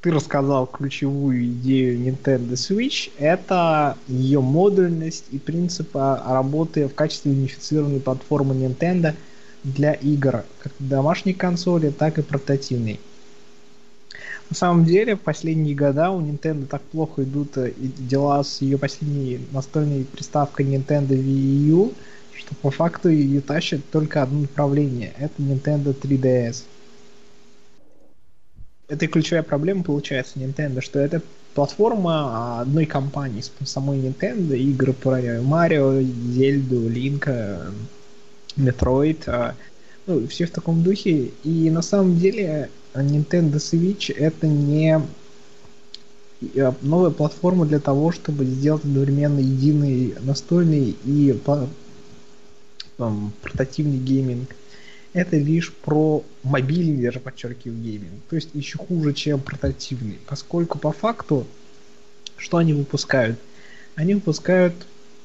ты рассказал ключевую идею Nintendo Switch. Это ее модульность и принцип работы в качестве унифицированной платформы Nintendo для игр, как домашней консоли, так и портативной. На самом деле, в последние года у Nintendo так плохо идут э, дела с ее последней настольной приставкой Nintendo Wii U, что по факту ее тащит только одно направление. Это Nintendo 3DS. Это ключевая проблема получается Nintendo, что это платформа одной компании, самой Nintendo, игры про Марио, Зельду, Линка, Метроид, а, ну, все в таком духе. И на самом деле Nintendo Switch это не новая платформа для того, чтобы сделать одновременно единый настольный и там, портативный гейминг. Это лишь про мобильный, даже подчеркиваю, гейминг. То есть еще хуже, чем портативный. Поскольку по факту, что они выпускают? Они выпускают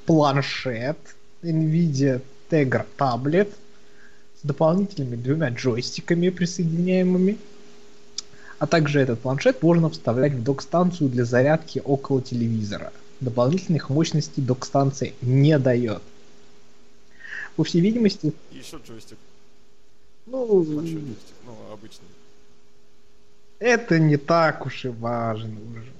планшет NVIDIA Tegra Tablet с дополнительными двумя джойстиками присоединяемыми. А также этот планшет можно вставлять в док-станцию для зарядки около телевизора. Дополнительных мощностей док-станция не дает по всей видимости... еще джойстик. Ну... джойстик, ну, обычный. Это не так уж и важно уже.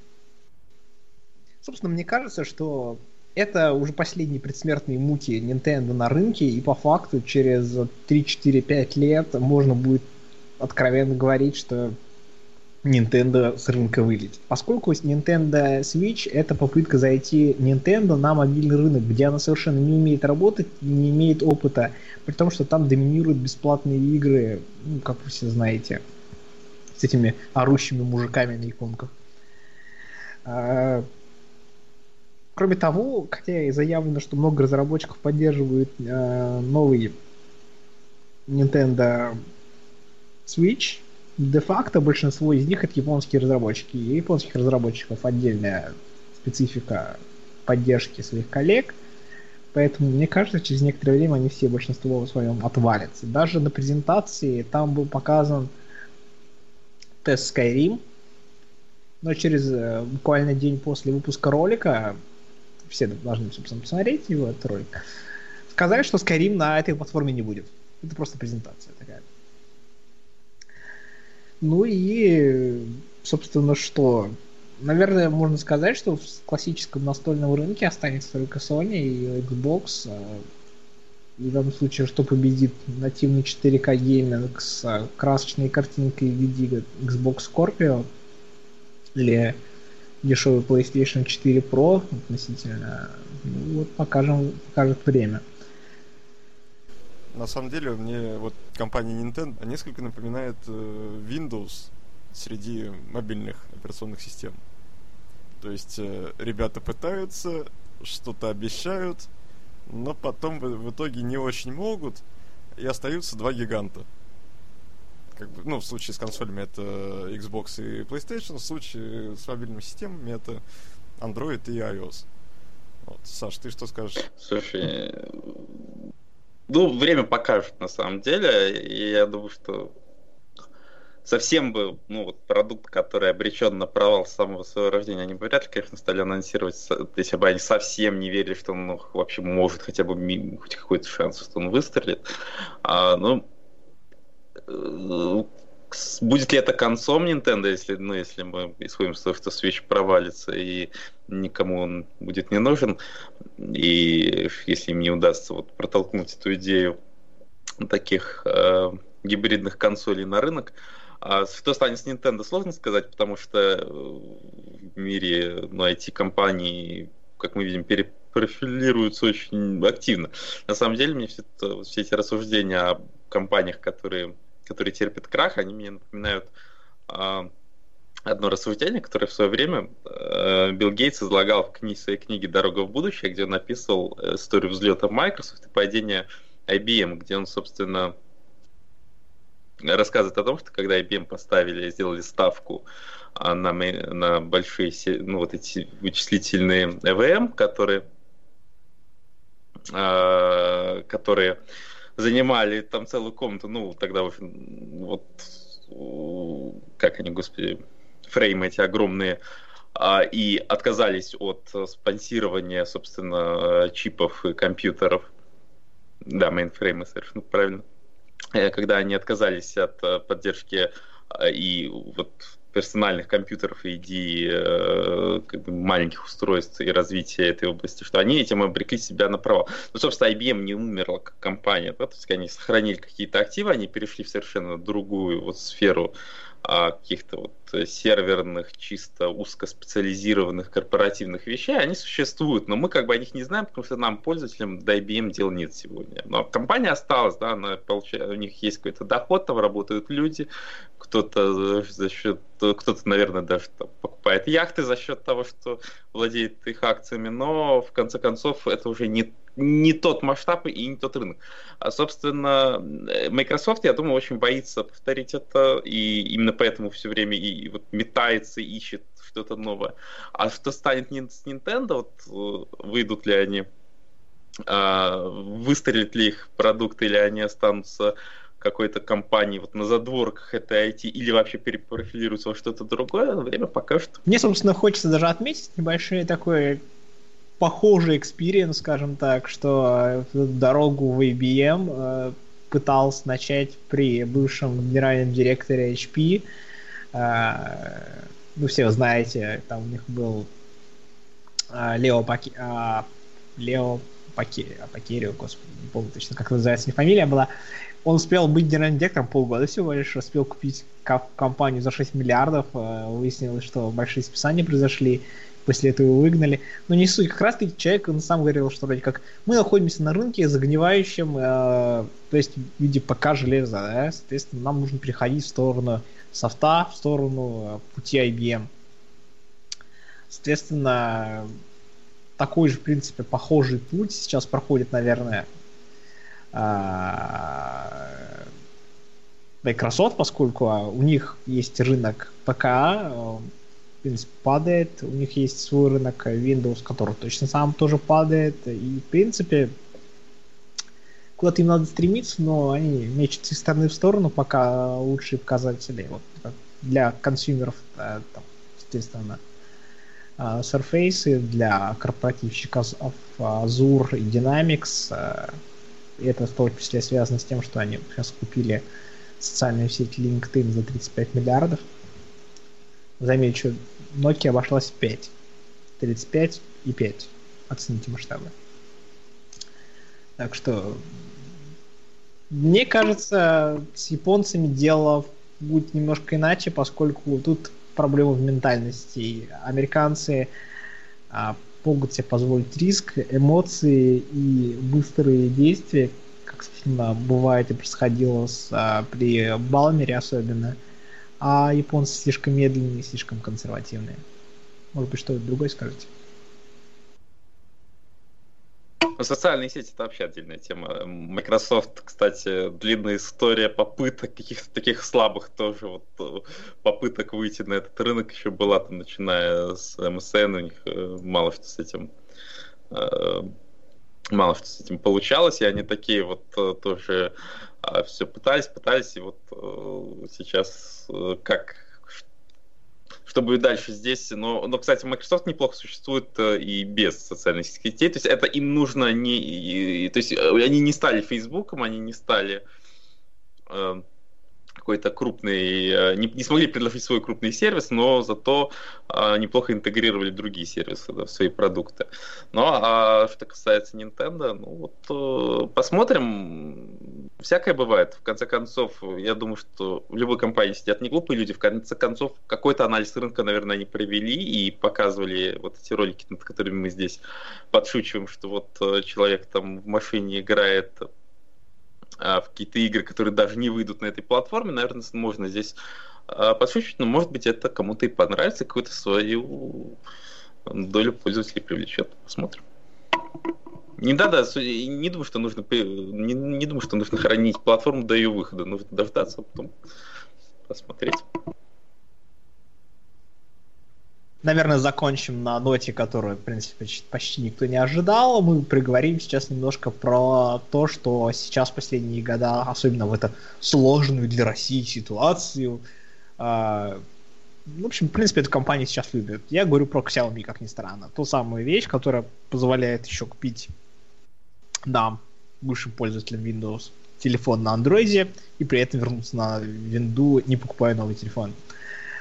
Собственно, мне кажется, что это уже последние предсмертные муки Nintendo на рынке, и по факту через 3-4-5 лет можно будет откровенно говорить, что Nintendo с рынка вылетит. Поскольку Nintendo Switch это попытка зайти Nintendo на мобильный рынок, где она совершенно не умеет работать, не имеет опыта, при том, что там доминируют бесплатные игры, ну, как вы все знаете, с этими орущими мужиками на иконках. А, кроме того, хотя и заявлено, что много разработчиков поддерживают а, новый Nintendo Switch, де-факто большинство из них это японские разработчики. И японских разработчиков отдельная специфика поддержки своих коллег. Поэтому мне кажется, через некоторое время они все большинство в своем отвалятся. Даже на презентации там был показан тест Skyrim, но через э, буквально день после выпуска ролика, все должны, собственно, посмотреть его, этот ролик, сказали, что Skyrim на этой платформе не будет. Это просто презентация. Ну и, собственно, что? Наверное, можно сказать, что в классическом настольном рынке останется только Sony и Xbox. А в данном случае, что победит нативный 4К гейминг с красочной картинкой в виде Xbox Scorpio или дешевый PlayStation 4 Pro относительно. Ну, вот покажем, покажет время. На самом деле, мне вот компания Nintendo несколько напоминает э, Windows среди мобильных операционных систем. То есть э, ребята пытаются, что-то обещают, но потом в, итоге не очень могут, и остаются два гиганта. Как бы, ну, в случае с консолями это Xbox и PlayStation, в случае с мобильными системами это Android и iOS. Вот. Саш, ты что скажешь? Слушай, ну, время покажет на самом деле, и я думаю, что совсем бы, ну, вот продукт, который обречен на провал с самого своего рождения, они бы вряд ли, конечно, стали анонсировать, если бы они совсем не верили, что он ну, вообще может хотя бы хоть какой-то шанс, что он выстрелит. А, ну, э, будет ли это концом Nintendo, если, ну, если мы исходим из того, что Switch провалится и никому он будет не нужен, и если им не удастся вот протолкнуть эту идею таких э, гибридных консолей на рынок, а что станет с Nintendo, сложно сказать, потому что э, в мире ну, IT-компаний, как мы видим, перепрофилируются очень активно. На самом деле, мне все, это, все эти рассуждения о компаниях, которые, которые терпят крах, они мне напоминают а, одно рассуждение, которое в свое время э, Билл Гейтс излагал в кни- своей книге «Дорога в будущее», где он описывал э, историю взлета Microsoft и падения IBM, где он, собственно, рассказывает о том, что когда IBM поставили, сделали ставку а, на, на большие, ну, вот эти вычислительные EVM, которые, э, которые занимали там целую комнату, ну, тогда вот, как они, господи, фреймы эти огромные, а, и отказались от спонсирования, собственно, чипов и компьютеров. Да, мейнфреймы совершенно правильно. Э, когда они отказались от э, поддержки э, и вот персональных компьютеров и идеи как бы, маленьких устройств и развития этой области, что они этим обрекли себя на провал. Ну, собственно, IBM не умерла как компания, да, то есть они сохранили какие-то активы, они перешли в совершенно другую вот сферу а, каких-то вот э, серверных, чисто узкоспециализированных корпоративных вещей, они существуют, но мы как бы о них не знаем, потому что нам, пользователям, до IBM дел нет сегодня. Но компания осталась, да, она получает, у них есть какой-то доход, там работают люди, кто-то за счет, кто-то, наверное, даже там, покупает яхты за счет того, что владеет их акциями, но в конце концов это уже не не тот масштаб и не тот рынок. А, собственно, Microsoft, я думаю, очень боится повторить это, и именно поэтому все время и, и вот метается, ищет что-то новое. А что станет с Nintendo, вот э, выйдут ли они, а, выстрелит ли их продукт, или они останутся какой-то компании вот на задворках этой IT или вообще перепрофилируются во что-то другое, время покажет. Мне, собственно, хочется даже отметить небольшой такой похожий experience, скажем так, что э, дорогу в IBM э, пытался начать при бывшем генеральном директоре HP. Э, ну, все знаете, там у них был Лео Паки... Э, Лео Паки... Пакерио, господи, не помню точно, как называется, не фамилия была. Он успел быть генеральным директором полгода всего лишь, успел купить компанию за 6 миллиардов, выяснилось, что большие списания произошли, после этого его выгнали. Но не суть. Как раз таки человек он сам говорил, что вроде как мы находимся на рынке загнивающем, э, то есть в виде ПК железа, да, соответственно, нам нужно переходить в сторону софта, в сторону э, пути IBM. Соответственно, такой же, в принципе, похожий путь сейчас проходит, наверное, э, Microsoft, поскольку у них есть рынок ПК, в принципе, падает. У них есть свой рынок Windows, который точно сам тоже падает. И, в принципе, куда-то им надо стремиться, но они мечутся из стороны в сторону, пока лучшие показатели. Вот, для консюмеров, там, естественно, Surface, для корпоративщиков Azure и Dynamics. И это в том числе связано с тем, что они сейчас купили социальную сеть LinkedIn за 35 миллиардов. Замечу, Nokia обошлась 5. 35 и 5. Оцените масштабы. Так что, мне кажется, с японцами дело будет немножко иначе, поскольку тут проблема в ментальности. Американцы а, могут себе позволить риск, эмоции и быстрые действия, как сильно бывает и происходило с, а, при Балмере особенно, а японцы слишком медленные, слишком консервативные. Может быть, что-то другое скажете? Ну, социальные сети это вообще отдельная тема. Microsoft, кстати, длинная история попыток каких-то таких слабых тоже вот э, попыток выйти на этот рынок еще была, там, начиная с MSN, у них э, мало что с этим э, мало что с этим получалось, и они такие вот тоже а, все пытались, пытались, и вот сейчас как что будет дальше здесь. Но, но, кстати, Microsoft неплохо существует э, и без социальных сетей. То есть это им нужно не... То есть э, они не стали Фейсбуком, они не стали э, какой-то крупный, э, не, не смогли предложить свой крупный сервис, но зато а, неплохо интегрировали другие сервисы да, в свои продукты. Ну а что касается Nintendo, ну вот э, посмотрим. Всякое бывает. В конце концов, я думаю, что в любой компании сидят не глупые люди. В конце концов, какой-то анализ рынка, наверное, они провели и показывали вот эти ролики, над которыми мы здесь подшучиваем, что вот человек там в машине играет а, в какие-то игры, которые даже не выйдут на этой платформе, наверное, можно здесь а, подшучивать, но может быть это кому-то и понравится, какую-то свою долю пользователей привлечет. Посмотрим. Не да, да, не думаю, что нужно не, не думаю, что нужно [LAUGHS] хранить платформу до ее выхода. Нужно дождаться, а потом посмотреть наверное, закончим на ноте, которую, в принципе, почти никто не ожидал. Мы приговорим сейчас немножко про то, что сейчас последние года, особенно в эту сложную для России ситуацию, э, в общем, в принципе, эту компанию сейчас любят. Я говорю про Xiaomi, как ни странно. Ту самую вещь, которая позволяет еще купить нам, бывшим пользователям Windows, телефон на андроиде и при этом вернуться на винду, не покупая новый телефон.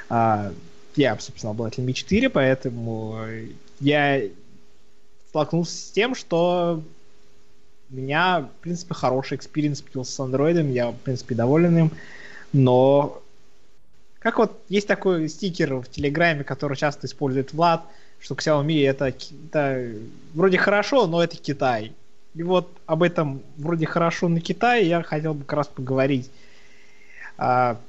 А, я, собственно, обладатель Mi 4, поэтому я столкнулся с тем, что у меня, в принципе, хороший experience с Android, я, в принципе, доволен им, но как вот есть такой стикер в Телеграме, который часто использует Влад, что Xiaomi это, это вроде хорошо, но это Китай. И вот об этом вроде хорошо на Китае я хотел бы как раз поговорить. А,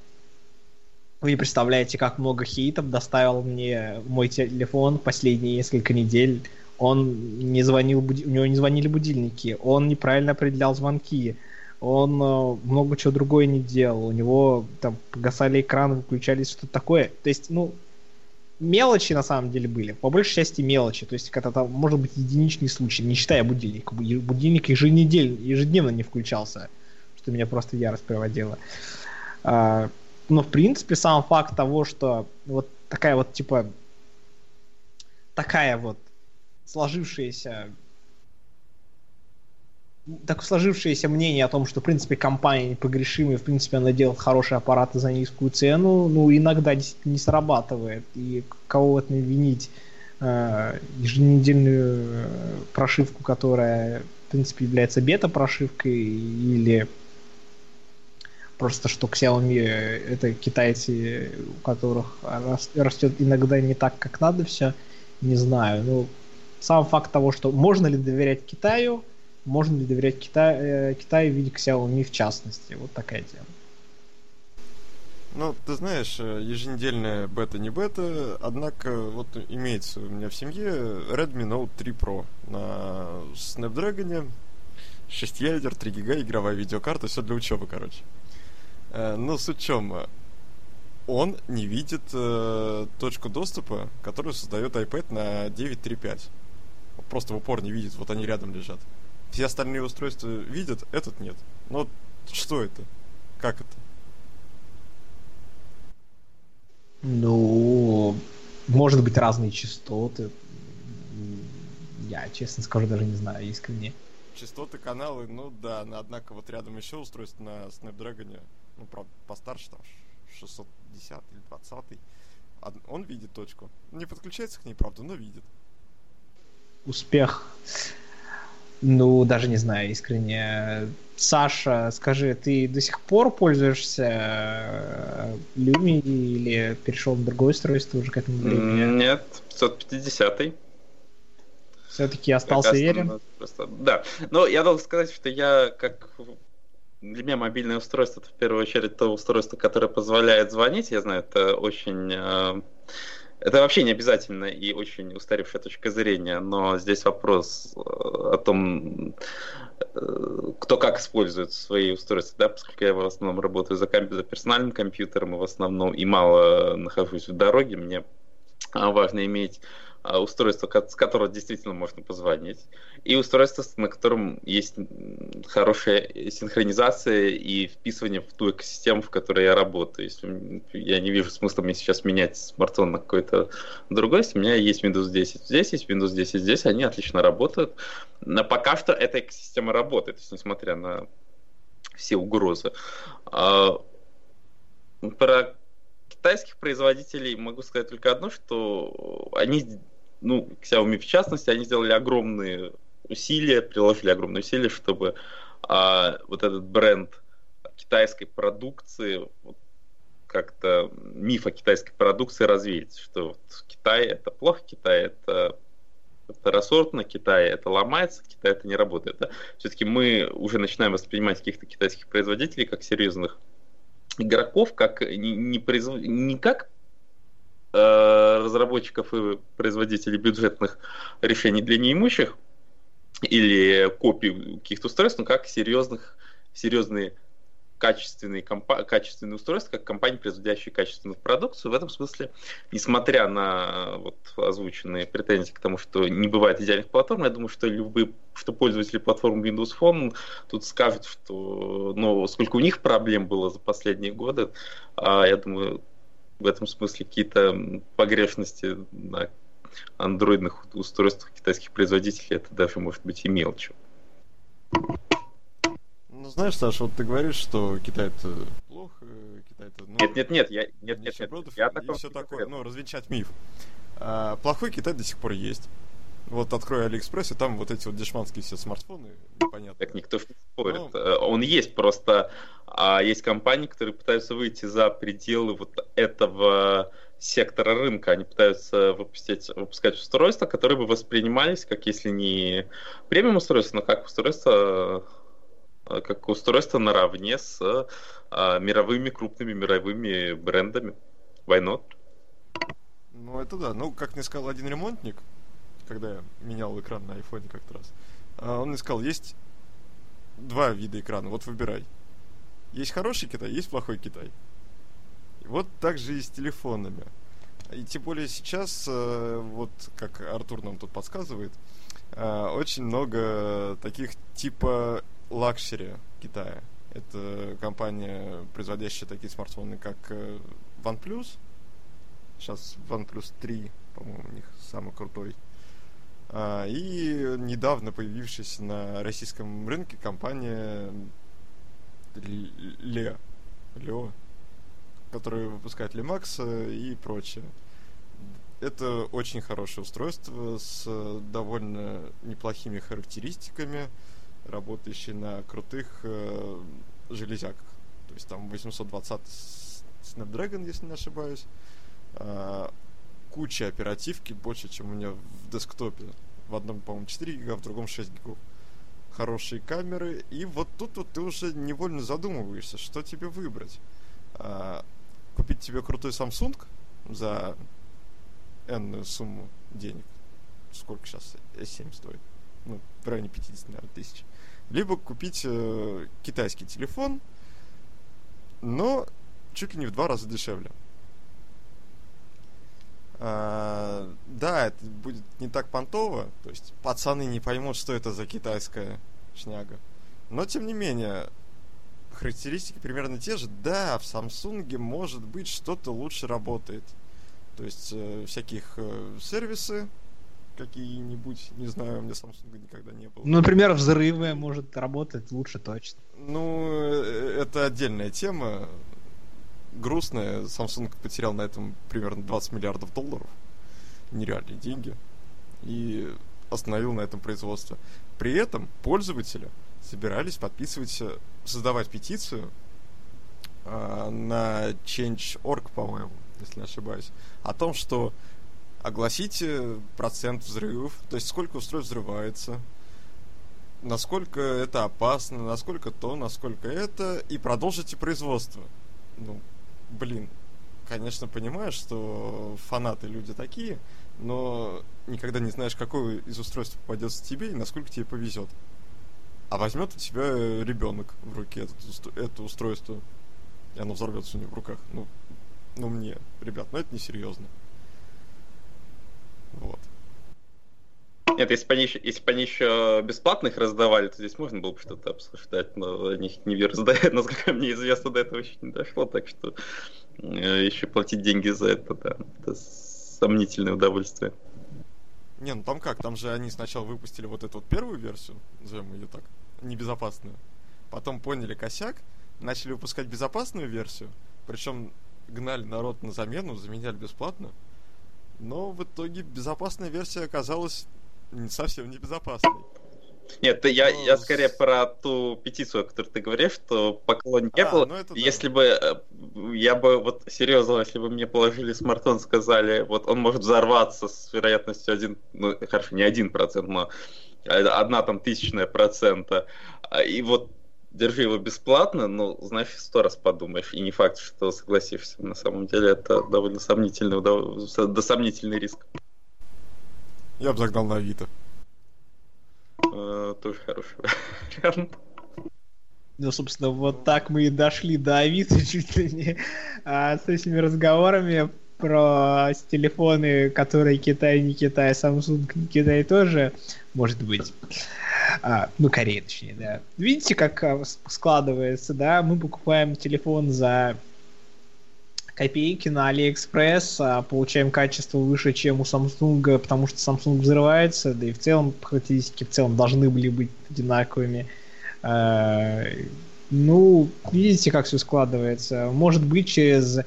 вы не представляете, как много хейтов доставил мне мой телефон последние несколько недель. Он не звонил, у него не звонили будильники, он неправильно определял звонки, он э, много чего другое не делал, у него там погасали экраны, выключались, что-то такое. То есть, ну, мелочи на самом деле были, по большей части мелочи, то есть когда там может быть единичный случай, не считая будильника. Будильник еженедельно, ежедневно не включался, что меня просто ярость приводило. Но, в принципе, сам факт того, что вот такая вот, типа, такая вот сложившаяся так сложившееся мнение о том, что, в принципе, компания непогрешимая, в принципе, она делает хорошие аппараты за низкую цену, ну, иногда действительно не срабатывает. И кого в этом винить? Э, еженедельную э, прошивку, которая, в принципе, является бета-прошивкой, или Просто что Xiaomi это китайцы, у которых растет иногда не так, как надо все, не знаю. Ну, сам факт того, что можно ли доверять Китаю, можно ли доверять Китаю, э, Китаю в виде Xiaomi в частности. Вот такая тема. Ну, ты знаешь, э, еженедельная бета не бета, однако вот имеется у меня в семье Redmi Note 3 Pro на Snapdragon, 6 ядер, 3 гига, игровая видеокарта, все для учебы, короче. Э, ну, суть в чем? он не видит э, точку доступа, которую создает iPad на 9.3.5. Просто в упор не видит, вот они рядом лежат. Все остальные устройства видят, этот нет. Но что это? Как это? Ну, может быть, разные частоты. Я, честно скажу, даже не знаю искренне. Частоты, каналы, ну да, но однако вот рядом еще устройство на Snapdragon, ну, правда, постарше, там, 610 или 20 он видит точку. Не подключается к ней, правда, но видит. Успех. Ну, даже не знаю, искренне. Саша, скажи, ты до сих пор пользуешься Люми или перешел на другое устройство уже к этому времени? Нет, 550 -й. Все-таки остался верен? Просто, да. Но я должен сказать, что я как для меня мобильное устройство это в первую очередь то устройство, которое позволяет звонить. Я знаю, это очень... Э, это вообще не обязательно и очень устаревшая точка зрения, но здесь вопрос э, о том, э, кто как использует свои устройства, да, поскольку я в основном работаю за, комп- за персональным компьютером и в основном и мало нахожусь в дороге, мне важно иметь устройство, с которого действительно можно позвонить, и устройство, на котором есть хорошая синхронизация и вписывание в ту экосистему, в которой я работаю. Если я не вижу смысла мне сейчас менять смартфон на какой-то другой, если у меня есть Windows 10 здесь, есть Windows 10 здесь, они отлично работают. Но пока что эта экосистема работает, то есть несмотря на все угрозы. А, про китайских производителей могу сказать только одно, что они, ну, Xiaomi в частности, они сделали огромные усилия, приложили огромные усилия, чтобы а, вот этот бренд китайской продукции, вот, как-то миф о китайской продукции развеять, что вот Китай это плохо, Китай это второсортно, Китай это ломается, Китай это не работает. Да? Все-таки мы уже начинаем воспринимать каких-то китайских производителей как серьезных игроков как не, не, произв... не как э, разработчиков и производителей бюджетных решений для неимущих или копий каких-то устройств, но как серьезных, серьезные качественные, компа- качественные устройства, как компании, производящие качественную продукцию. В этом смысле, несмотря на вот, озвученные претензии к тому, что не бывает идеальных платформ, я думаю, что любые, что пользователи платформы Windows Phone тут скажут, что ну, сколько у них проблем было за последние годы, а, я думаю, в этом смысле какие-то погрешности на андроидных устройствах китайских производителей, это даже может быть и мелочью. Ну, знаешь, Саша, вот ты говоришь, что Китай это плохо, Китай это... Ну, нет, нет, нет, я, нет, нет, нет, я и все такое, ну, развенчать миф. А, плохой Китай до сих пор есть. Вот открой Алиэкспресс, и там вот эти вот дешманские все смартфоны, непонятно. Так никто же не спорит. Но... Ну. Э, он есть, просто а, есть компании, которые пытаются выйти за пределы вот этого сектора рынка. Они пытаются выпустить, выпускать устройства, которые бы воспринимались как если не премиум устройство, но как устройство как устройство наравне с а, мировыми крупными мировыми брендами. Why not? Ну, это да. Ну, как мне сказал один ремонтник, когда я менял экран на айфоне как-то раз, а, он мне сказал, есть два вида экрана, вот выбирай. Есть хороший Китай, есть плохой Китай. Вот так же и с телефонами. И тем более сейчас, э, вот как Артур нам тут подсказывает, э, очень много таких типа luxury Китая. Это компания, производящая такие смартфоны, как э, OnePlus. Сейчас OnePlus 3, по-моему, у них самый крутой. А, и недавно появившаяся на российском рынке компания Ле, Лео, которая выпускает Limax э, и прочее. Это очень хорошее устройство с довольно неплохими характеристиками работающий на крутых э, железяках. То есть там 820 Snapdragon, если не ошибаюсь. Э, куча оперативки, больше, чем у меня в десктопе. В одном, по-моему, 4 гига, в другом 6 гигов. Хорошие камеры. И вот тут вот ты уже невольно задумываешься, что тебе выбрать. Э, купить тебе крутой Samsung за энную сумму денег. Сколько сейчас S7 стоит? Ну, в районе 50, наверное, тысяч либо купить э, китайский телефон, но чуть ли не в два раза дешевле. А, да, это будет не так понтово, то есть пацаны не поймут, что это за китайская шняга. Но, тем не менее, характеристики примерно те же. Да, в Samsung может быть что-то лучше работает. То есть э, всяких э, сервисы какие-нибудь, не знаю, у меня Samsung никогда не было. Ну, например, взрывы может работать лучше точно. Ну, э, это отдельная тема. Грустная. Samsung потерял на этом примерно 20 миллиардов долларов. Нереальные деньги. И остановил на этом производство. При этом пользователи собирались подписывать, создавать петицию э, на Change.org, по-моему, если не ошибаюсь, о том, что огласите процент взрывов, то есть сколько устройств взрывается, насколько это опасно, насколько то, насколько это, и продолжите производство. Ну, блин, конечно, понимаешь, что фанаты люди такие, но никогда не знаешь, какое из устройств попадется тебе и насколько тебе повезет. А возьмет у тебя ребенок в руке это, это устройство, и оно взорвется у него в руках. Ну, ну мне, ребят, ну это несерьезно. Вот. Нет, если бы, они, если бы они еще бесплатных раздавали, то здесь можно было бы что-то обсуждать, но они их не раздают, [LAUGHS] насколько мне известно, до этого еще не дошло, так что э, еще платить деньги за это, да, это сомнительное удовольствие. Не, ну там как, там же они сначала выпустили вот эту вот первую версию, назовем ее так, небезопасную, потом поняли косяк, начали выпускать безопасную версию, причем гнали народ на замену, заменяли бесплатно, но в итоге безопасная версия оказалась не совсем небезопасной. Нет, ты, я, я скорее про ту петицию, о которой ты говоришь, что поклонник а, Apple, ну это если да. бы э, я бы вот серьезно, если бы мне положили смартфон, сказали, вот он может взорваться с вероятностью один, ну хорошо, не один процент, но одна там тысячная процента, а, и вот держи его бесплатно, ну, значит, сто раз подумаешь. И не факт, что согласишься. На самом деле это довольно сомнительный, удов... сомнительный риск. Я бы загнал на Авито. Э, тоже хороший [LAUGHS] вариант. Ну, собственно, вот так мы и дошли до Авито [LAUGHS] чуть ли не а, с этими разговорами про телефоны, которые Китай, не Китай, Samsung, не Китай тоже, может быть. А, ну, Корея, точнее, да. Видите, как а, складывается, да? Мы покупаем телефон за копейки на Алиэкспресс, а получаем качество выше, чем у Samsung, потому что Samsung взрывается, да и в целом характеристики в целом должны были быть одинаковыми. А, ну, видите, как все складывается. Может быть, через...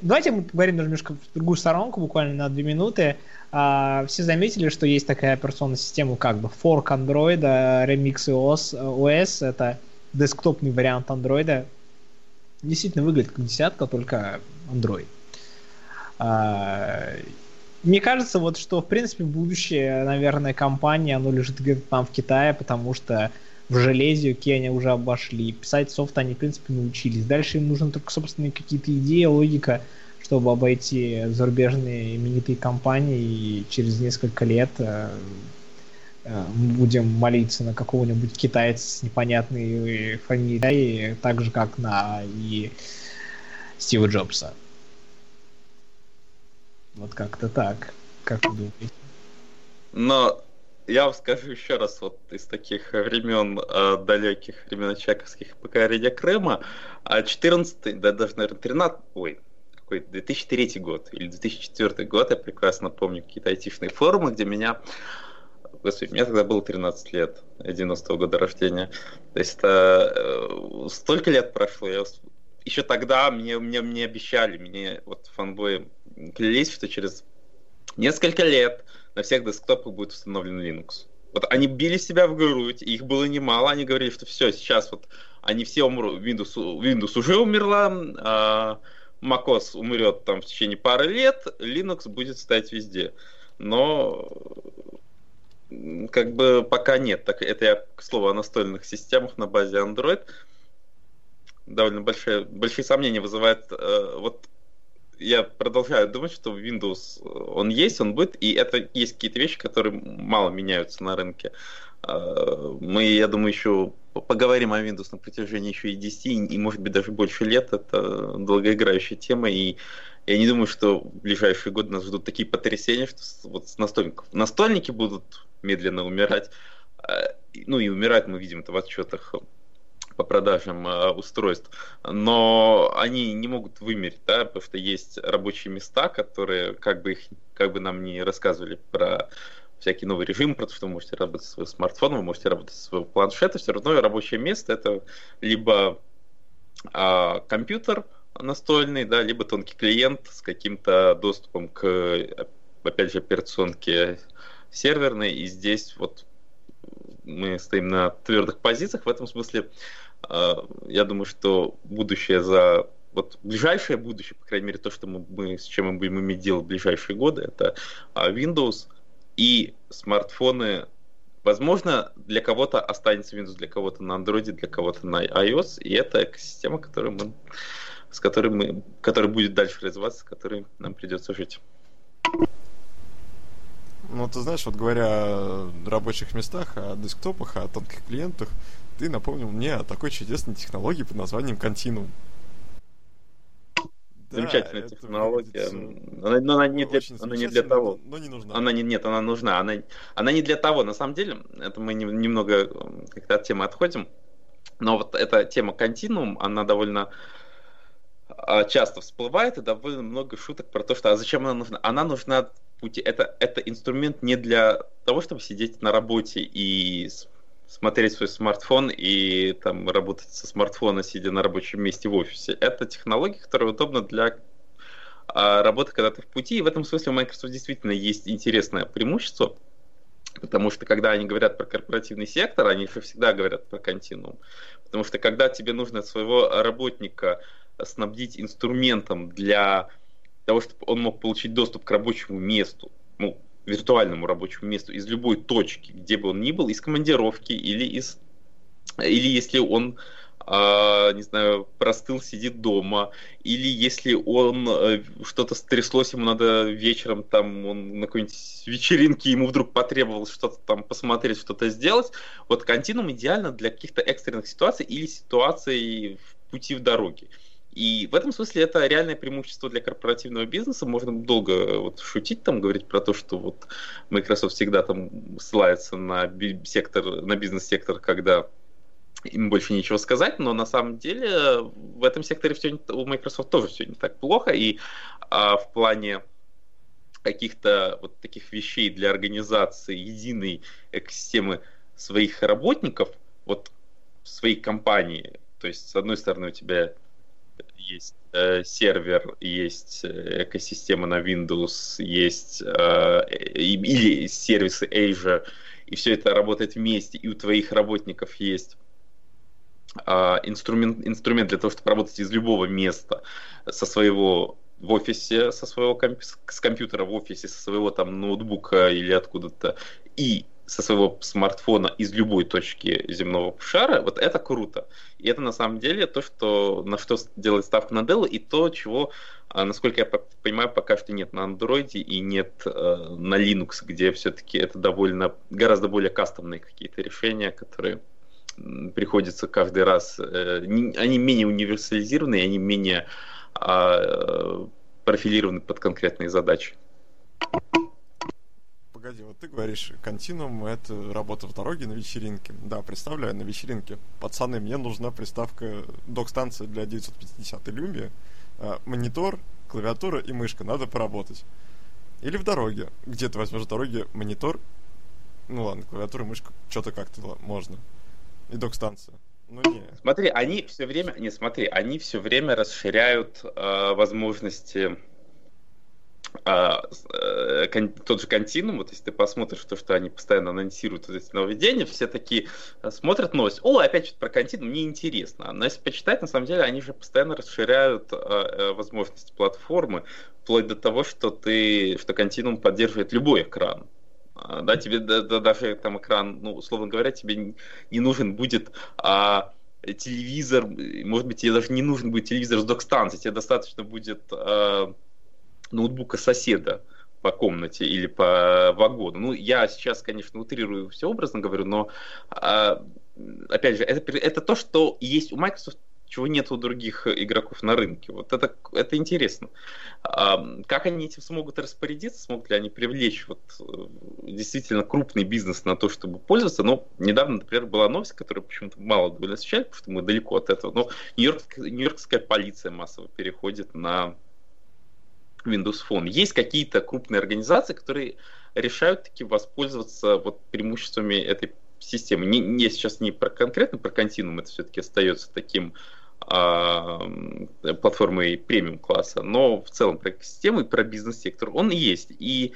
Давайте мы поговорим немножко в другую сторонку, буквально на две минуты. А, все заметили, что есть такая операционная система, как бы fork Android, Remix OS, OS это десктопный вариант Android. Действительно выглядит как десятка, только Android. А, мне кажется, вот что, в принципе, будущее, наверное, компании, оно лежит где-то там в Китае, потому что в железе, окей, они уже обошли. Писать софт они, в принципе, научились. Дальше им нужны только собственные какие-то идеи, логика, чтобы обойти зарубежные именитые компании, и через несколько лет э, э, будем молиться на какого-нибудь китайца с непонятной фамилией, так же, как на и Стива Джобса. Вот как-то так. Как вы думаете? Но я вам скажу еще раз, вот из таких времен э, далеких, времен Чаковских покорения Крыма, а 14 да даже, наверное, 13, ой, какой 2003 год или 2004 год, я прекрасно помню какие-то айтишные форумы, где меня Господи, мне тогда было 13 лет, 90-го года рождения. То есть это э, столько лет прошло. Я, еще тогда мне, мне, мне обещали, мне вот фанбои клялись, что через несколько лет на всех десктопах будет установлен Linux. Вот они били себя в грудь, их было немало, они говорили, что все, сейчас вот они все умрут, Windows, Windows уже умерла, а macOS умрет там в течение пары лет, Linux будет стоять везде. Но как бы пока нет. Так, это я, к слову, о настольных системах на базе Android. Довольно большие, большие сомнения вызывает. Э, вот я продолжаю думать, что Windows, он есть, он будет, и это есть какие-то вещи, которые мало меняются на рынке. Э, мы, я думаю, еще поговорим о Windows на протяжении еще и 10, и, может быть, даже больше лет. Это долгоиграющая тема, и Я не думаю, что в ближайшие годы нас ждут такие потрясения, что вот настольников. Настольники будут медленно умирать. Э, ну и умирать мы видим это в отчетах по продажам э, устройств, но они не могут вымереть, да, потому что есть рабочие места, которые, как бы их, как бы нам не рассказывали про всякий новый режим, потому что вы можете работать со своего смартфона, вы можете работать со своего планшета, все равно рабочее место это либо а, компьютер настольный, да, либо тонкий клиент с каким-то доступом к, опять же, операционке серверной, и здесь вот мы стоим на твердых позициях. В этом смысле, а, я думаю, что будущее за вот ближайшее будущее, по крайней мере, то, что мы, мы с чем мы будем иметь дело в ближайшие годы, это а, Windows и смартфоны. Возможно, для кого-то останется Windows, для кого-то на Android, для кого-то на iOS, и это экосистема, которую мы, с которой мы, которая будет дальше развиваться, с которой нам придется жить. Ну, ты знаешь, вот говоря о рабочих местах, о десктопах, о тонких клиентах, ты напомнил мне о такой чудесной технологии под названием Continuum. Замечательная да, технология. Она, но она не для, она не для того. Но, но не нужна. Она не, нет, она нужна. Она, она не для того. На самом деле, это мы не, немного как-то от темы отходим. Но вот эта тема континуум, она довольно а, часто всплывает, и довольно много шуток про то, что а зачем она нужна. Она нужна пути. Это, это инструмент не для того, чтобы сидеть на работе и смотреть свой смартфон и там работать со смартфона, сидя на рабочем месте в офисе. Это технология, которая удобна для а, работы, когда ты в пути. И в этом смысле у Microsoft действительно есть интересное преимущество, потому что когда они говорят про корпоративный сектор, они же всегда говорят про континуум. Потому что когда тебе нужно своего работника снабдить инструментом для того, чтобы он мог получить доступ к рабочему месту, ну, виртуальному рабочему месту из любой точки, где бы он ни был, из командировки или из или если он э, не знаю, простыл, сидит дома, или если он э, что-то стряслось, ему надо вечером там он на какой-нибудь вечеринке ему вдруг потребовалось что-то там посмотреть, что-то сделать. Вот континуум идеально для каких-то экстренных ситуаций или ситуаций в пути в дороге. И в этом смысле это реальное преимущество для корпоративного бизнеса. Можно долго э, вот шутить там, говорить про то, что вот Microsoft всегда там ссылается на сектор, на бизнес-сектор, когда им больше нечего сказать, но на самом деле в этом секторе все у Microsoft тоже все не так плохо, и а, в плане каких-то вот таких вещей для организации единой экосистемы своих работников, вот своей компании, то есть с одной стороны у тебя есть э, сервер, есть э, экосистема на Windows, есть э, или сервисы Azure, и все это работает вместе, и у твоих работников есть э, инструмент, инструмент для того, чтобы работать из любого места со своего в офисе, со своего комп- с компьютера в офисе, со своего там ноутбука или откуда-то, и со своего смартфона из любой точки земного шара, вот это круто. И это на самом деле то, что, на что делает на Dell, и то, чего, а, насколько я понимаю, пока что нет на Android и нет э, на Linux, где все-таки это довольно, гораздо более кастомные какие-то решения, которые приходится каждый раз, э, они менее универсализированы, они менее а, профилированы под конкретные задачи погоди, вот ты говоришь, континуум — это работа в дороге на вечеринке. Да, представляю, на вечеринке. Пацаны, мне нужна приставка док-станция для 950 Lumia, а, монитор, клавиатура и мышка, надо поработать. Или в дороге. Где ты возьмешь в дороге монитор, ну ладно, клавиатура, мышка, что-то как-то можно. И док-станция. Ну, не. Смотри, они все время, не смотри, они все время расширяют э, возможности а, э, тот же континуум, вот если ты посмотришь то, что они постоянно анонсируют вот эти нововведения, все такие э, смотрят новость, о, опять что-то про континуум, неинтересно. Но если почитать, на самом деле, они же постоянно расширяют э, возможности платформы, вплоть до того, что ты, что континуум поддерживает любой экран. А, да, тебе да, да, даже там экран, ну, условно говоря, тебе не нужен будет а, телевизор, может быть, тебе даже не нужен будет телевизор с док-станцией, тебе достаточно будет а, ноутбука соседа по комнате или по вагону. Ну, я сейчас, конечно, утрирую все образно говорю, но, а, опять же, это, это то, что есть у Microsoft чего нет у других игроков на рынке. Вот это, это интересно. Как они этим смогут распорядиться, смогут ли они привлечь вот э, действительно крупный бизнес на то, чтобы пользоваться. Ну, недавно, например, была новость, которая почему-то мало довольно освещает, потому что мы далеко от этого. Но нью-йоркская, нью-йоркская полиция массово переходит на Windows Phone. Есть какие-то крупные организации, которые решают таки воспользоваться вот преимуществами этой системы. Не, не сейчас не про конкретно про континуум, это все-таки остается таким а, платформой премиум класса, но в целом про систему и про бизнес-сектор он есть. И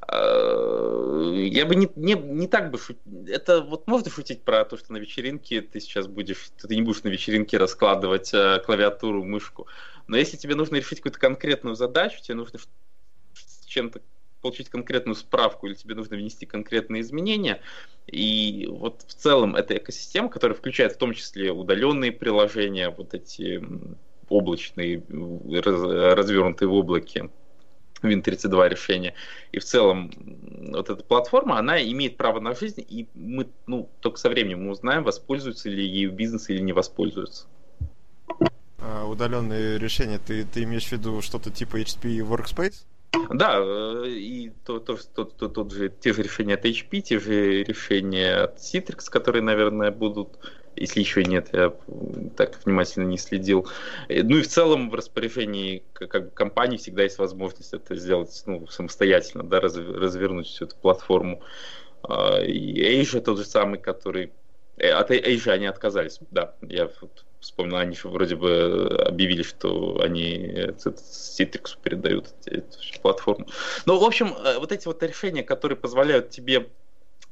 а, я бы не, не, не так бы шутил. Это вот можно шутить про то, что на вечеринке ты сейчас будешь, ты не будешь на вечеринке раскладывать а, клавиатуру, мышку. Но если тебе нужно решить какую-то конкретную задачу, тебе нужно чем-то получить конкретную справку или тебе нужно внести конкретные изменения. И вот в целом эта экосистема, которая включает в том числе удаленные приложения, вот эти облачные, развернутые в облаке, Win32 решения. И в целом вот эта платформа, она имеет право на жизнь, и мы ну, только со временем узнаем, воспользуются ли ею бизнес или не воспользуются. А, удаленные решения, ты, ты имеешь в виду что-то типа HP Workspace? Да, э, и то, то, то, то, тот же, те же решения от HP, те же решения от Citrix, которые, наверное, будут, если еще нет, я так внимательно не следил. Э, ну и в целом в распоряжении как бы, компании всегда есть возможность это сделать ну, самостоятельно, да, развернуть всю эту платформу. А, и Asia тот же самый, который... Э, от Asia они отказались, да, я вспомнил, они же вроде бы объявили, что они Citrix передают эту платформу. Но, в общем, э, вот эти вот решения, которые позволяют тебе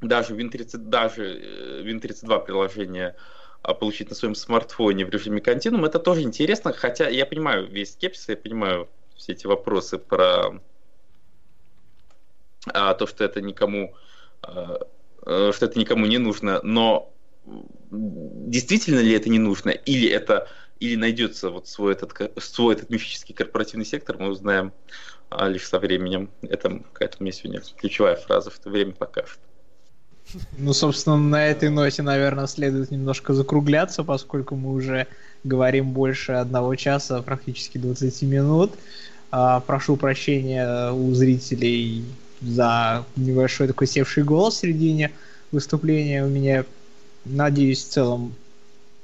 даже Win30, даже э, Win32 приложение а, получить на своем смартфоне в режиме континуум, это тоже интересно, хотя я понимаю весь скепсис, я понимаю все эти вопросы про а, то, что это никому а, э, что это никому не нужно, но действительно ли это не нужно, или это или найдется вот свой этот, свой этот мифический корпоративный сектор, мы узнаем а, лишь со временем. Это какая-то у меня сегодня ключевая фраза, что время покажет. Ну, собственно, на этой ноте, наверное, следует немножко закругляться, поскольку мы уже говорим больше одного часа, практически 20 минут. А, прошу прощения у зрителей за небольшой такой севший голос в середине выступления. У меня Надеюсь, в целом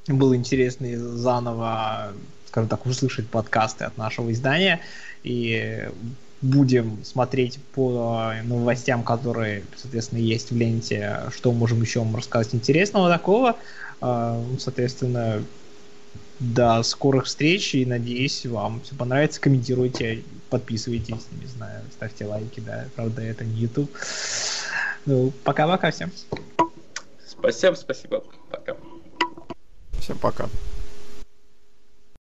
было интересно заново, скажем так, услышать подкасты от нашего издания. И будем смотреть по новостям, которые, соответственно, есть в ленте, что можем еще вам рассказать интересного такого. А, соответственно, до скорых встреч и надеюсь, вам все понравится. Комментируйте, подписывайтесь, не знаю, ставьте лайки, да, правда, это не YouTube. Ну, пока-пока всем. Спасибо, спасибо. Пока. Всем пока.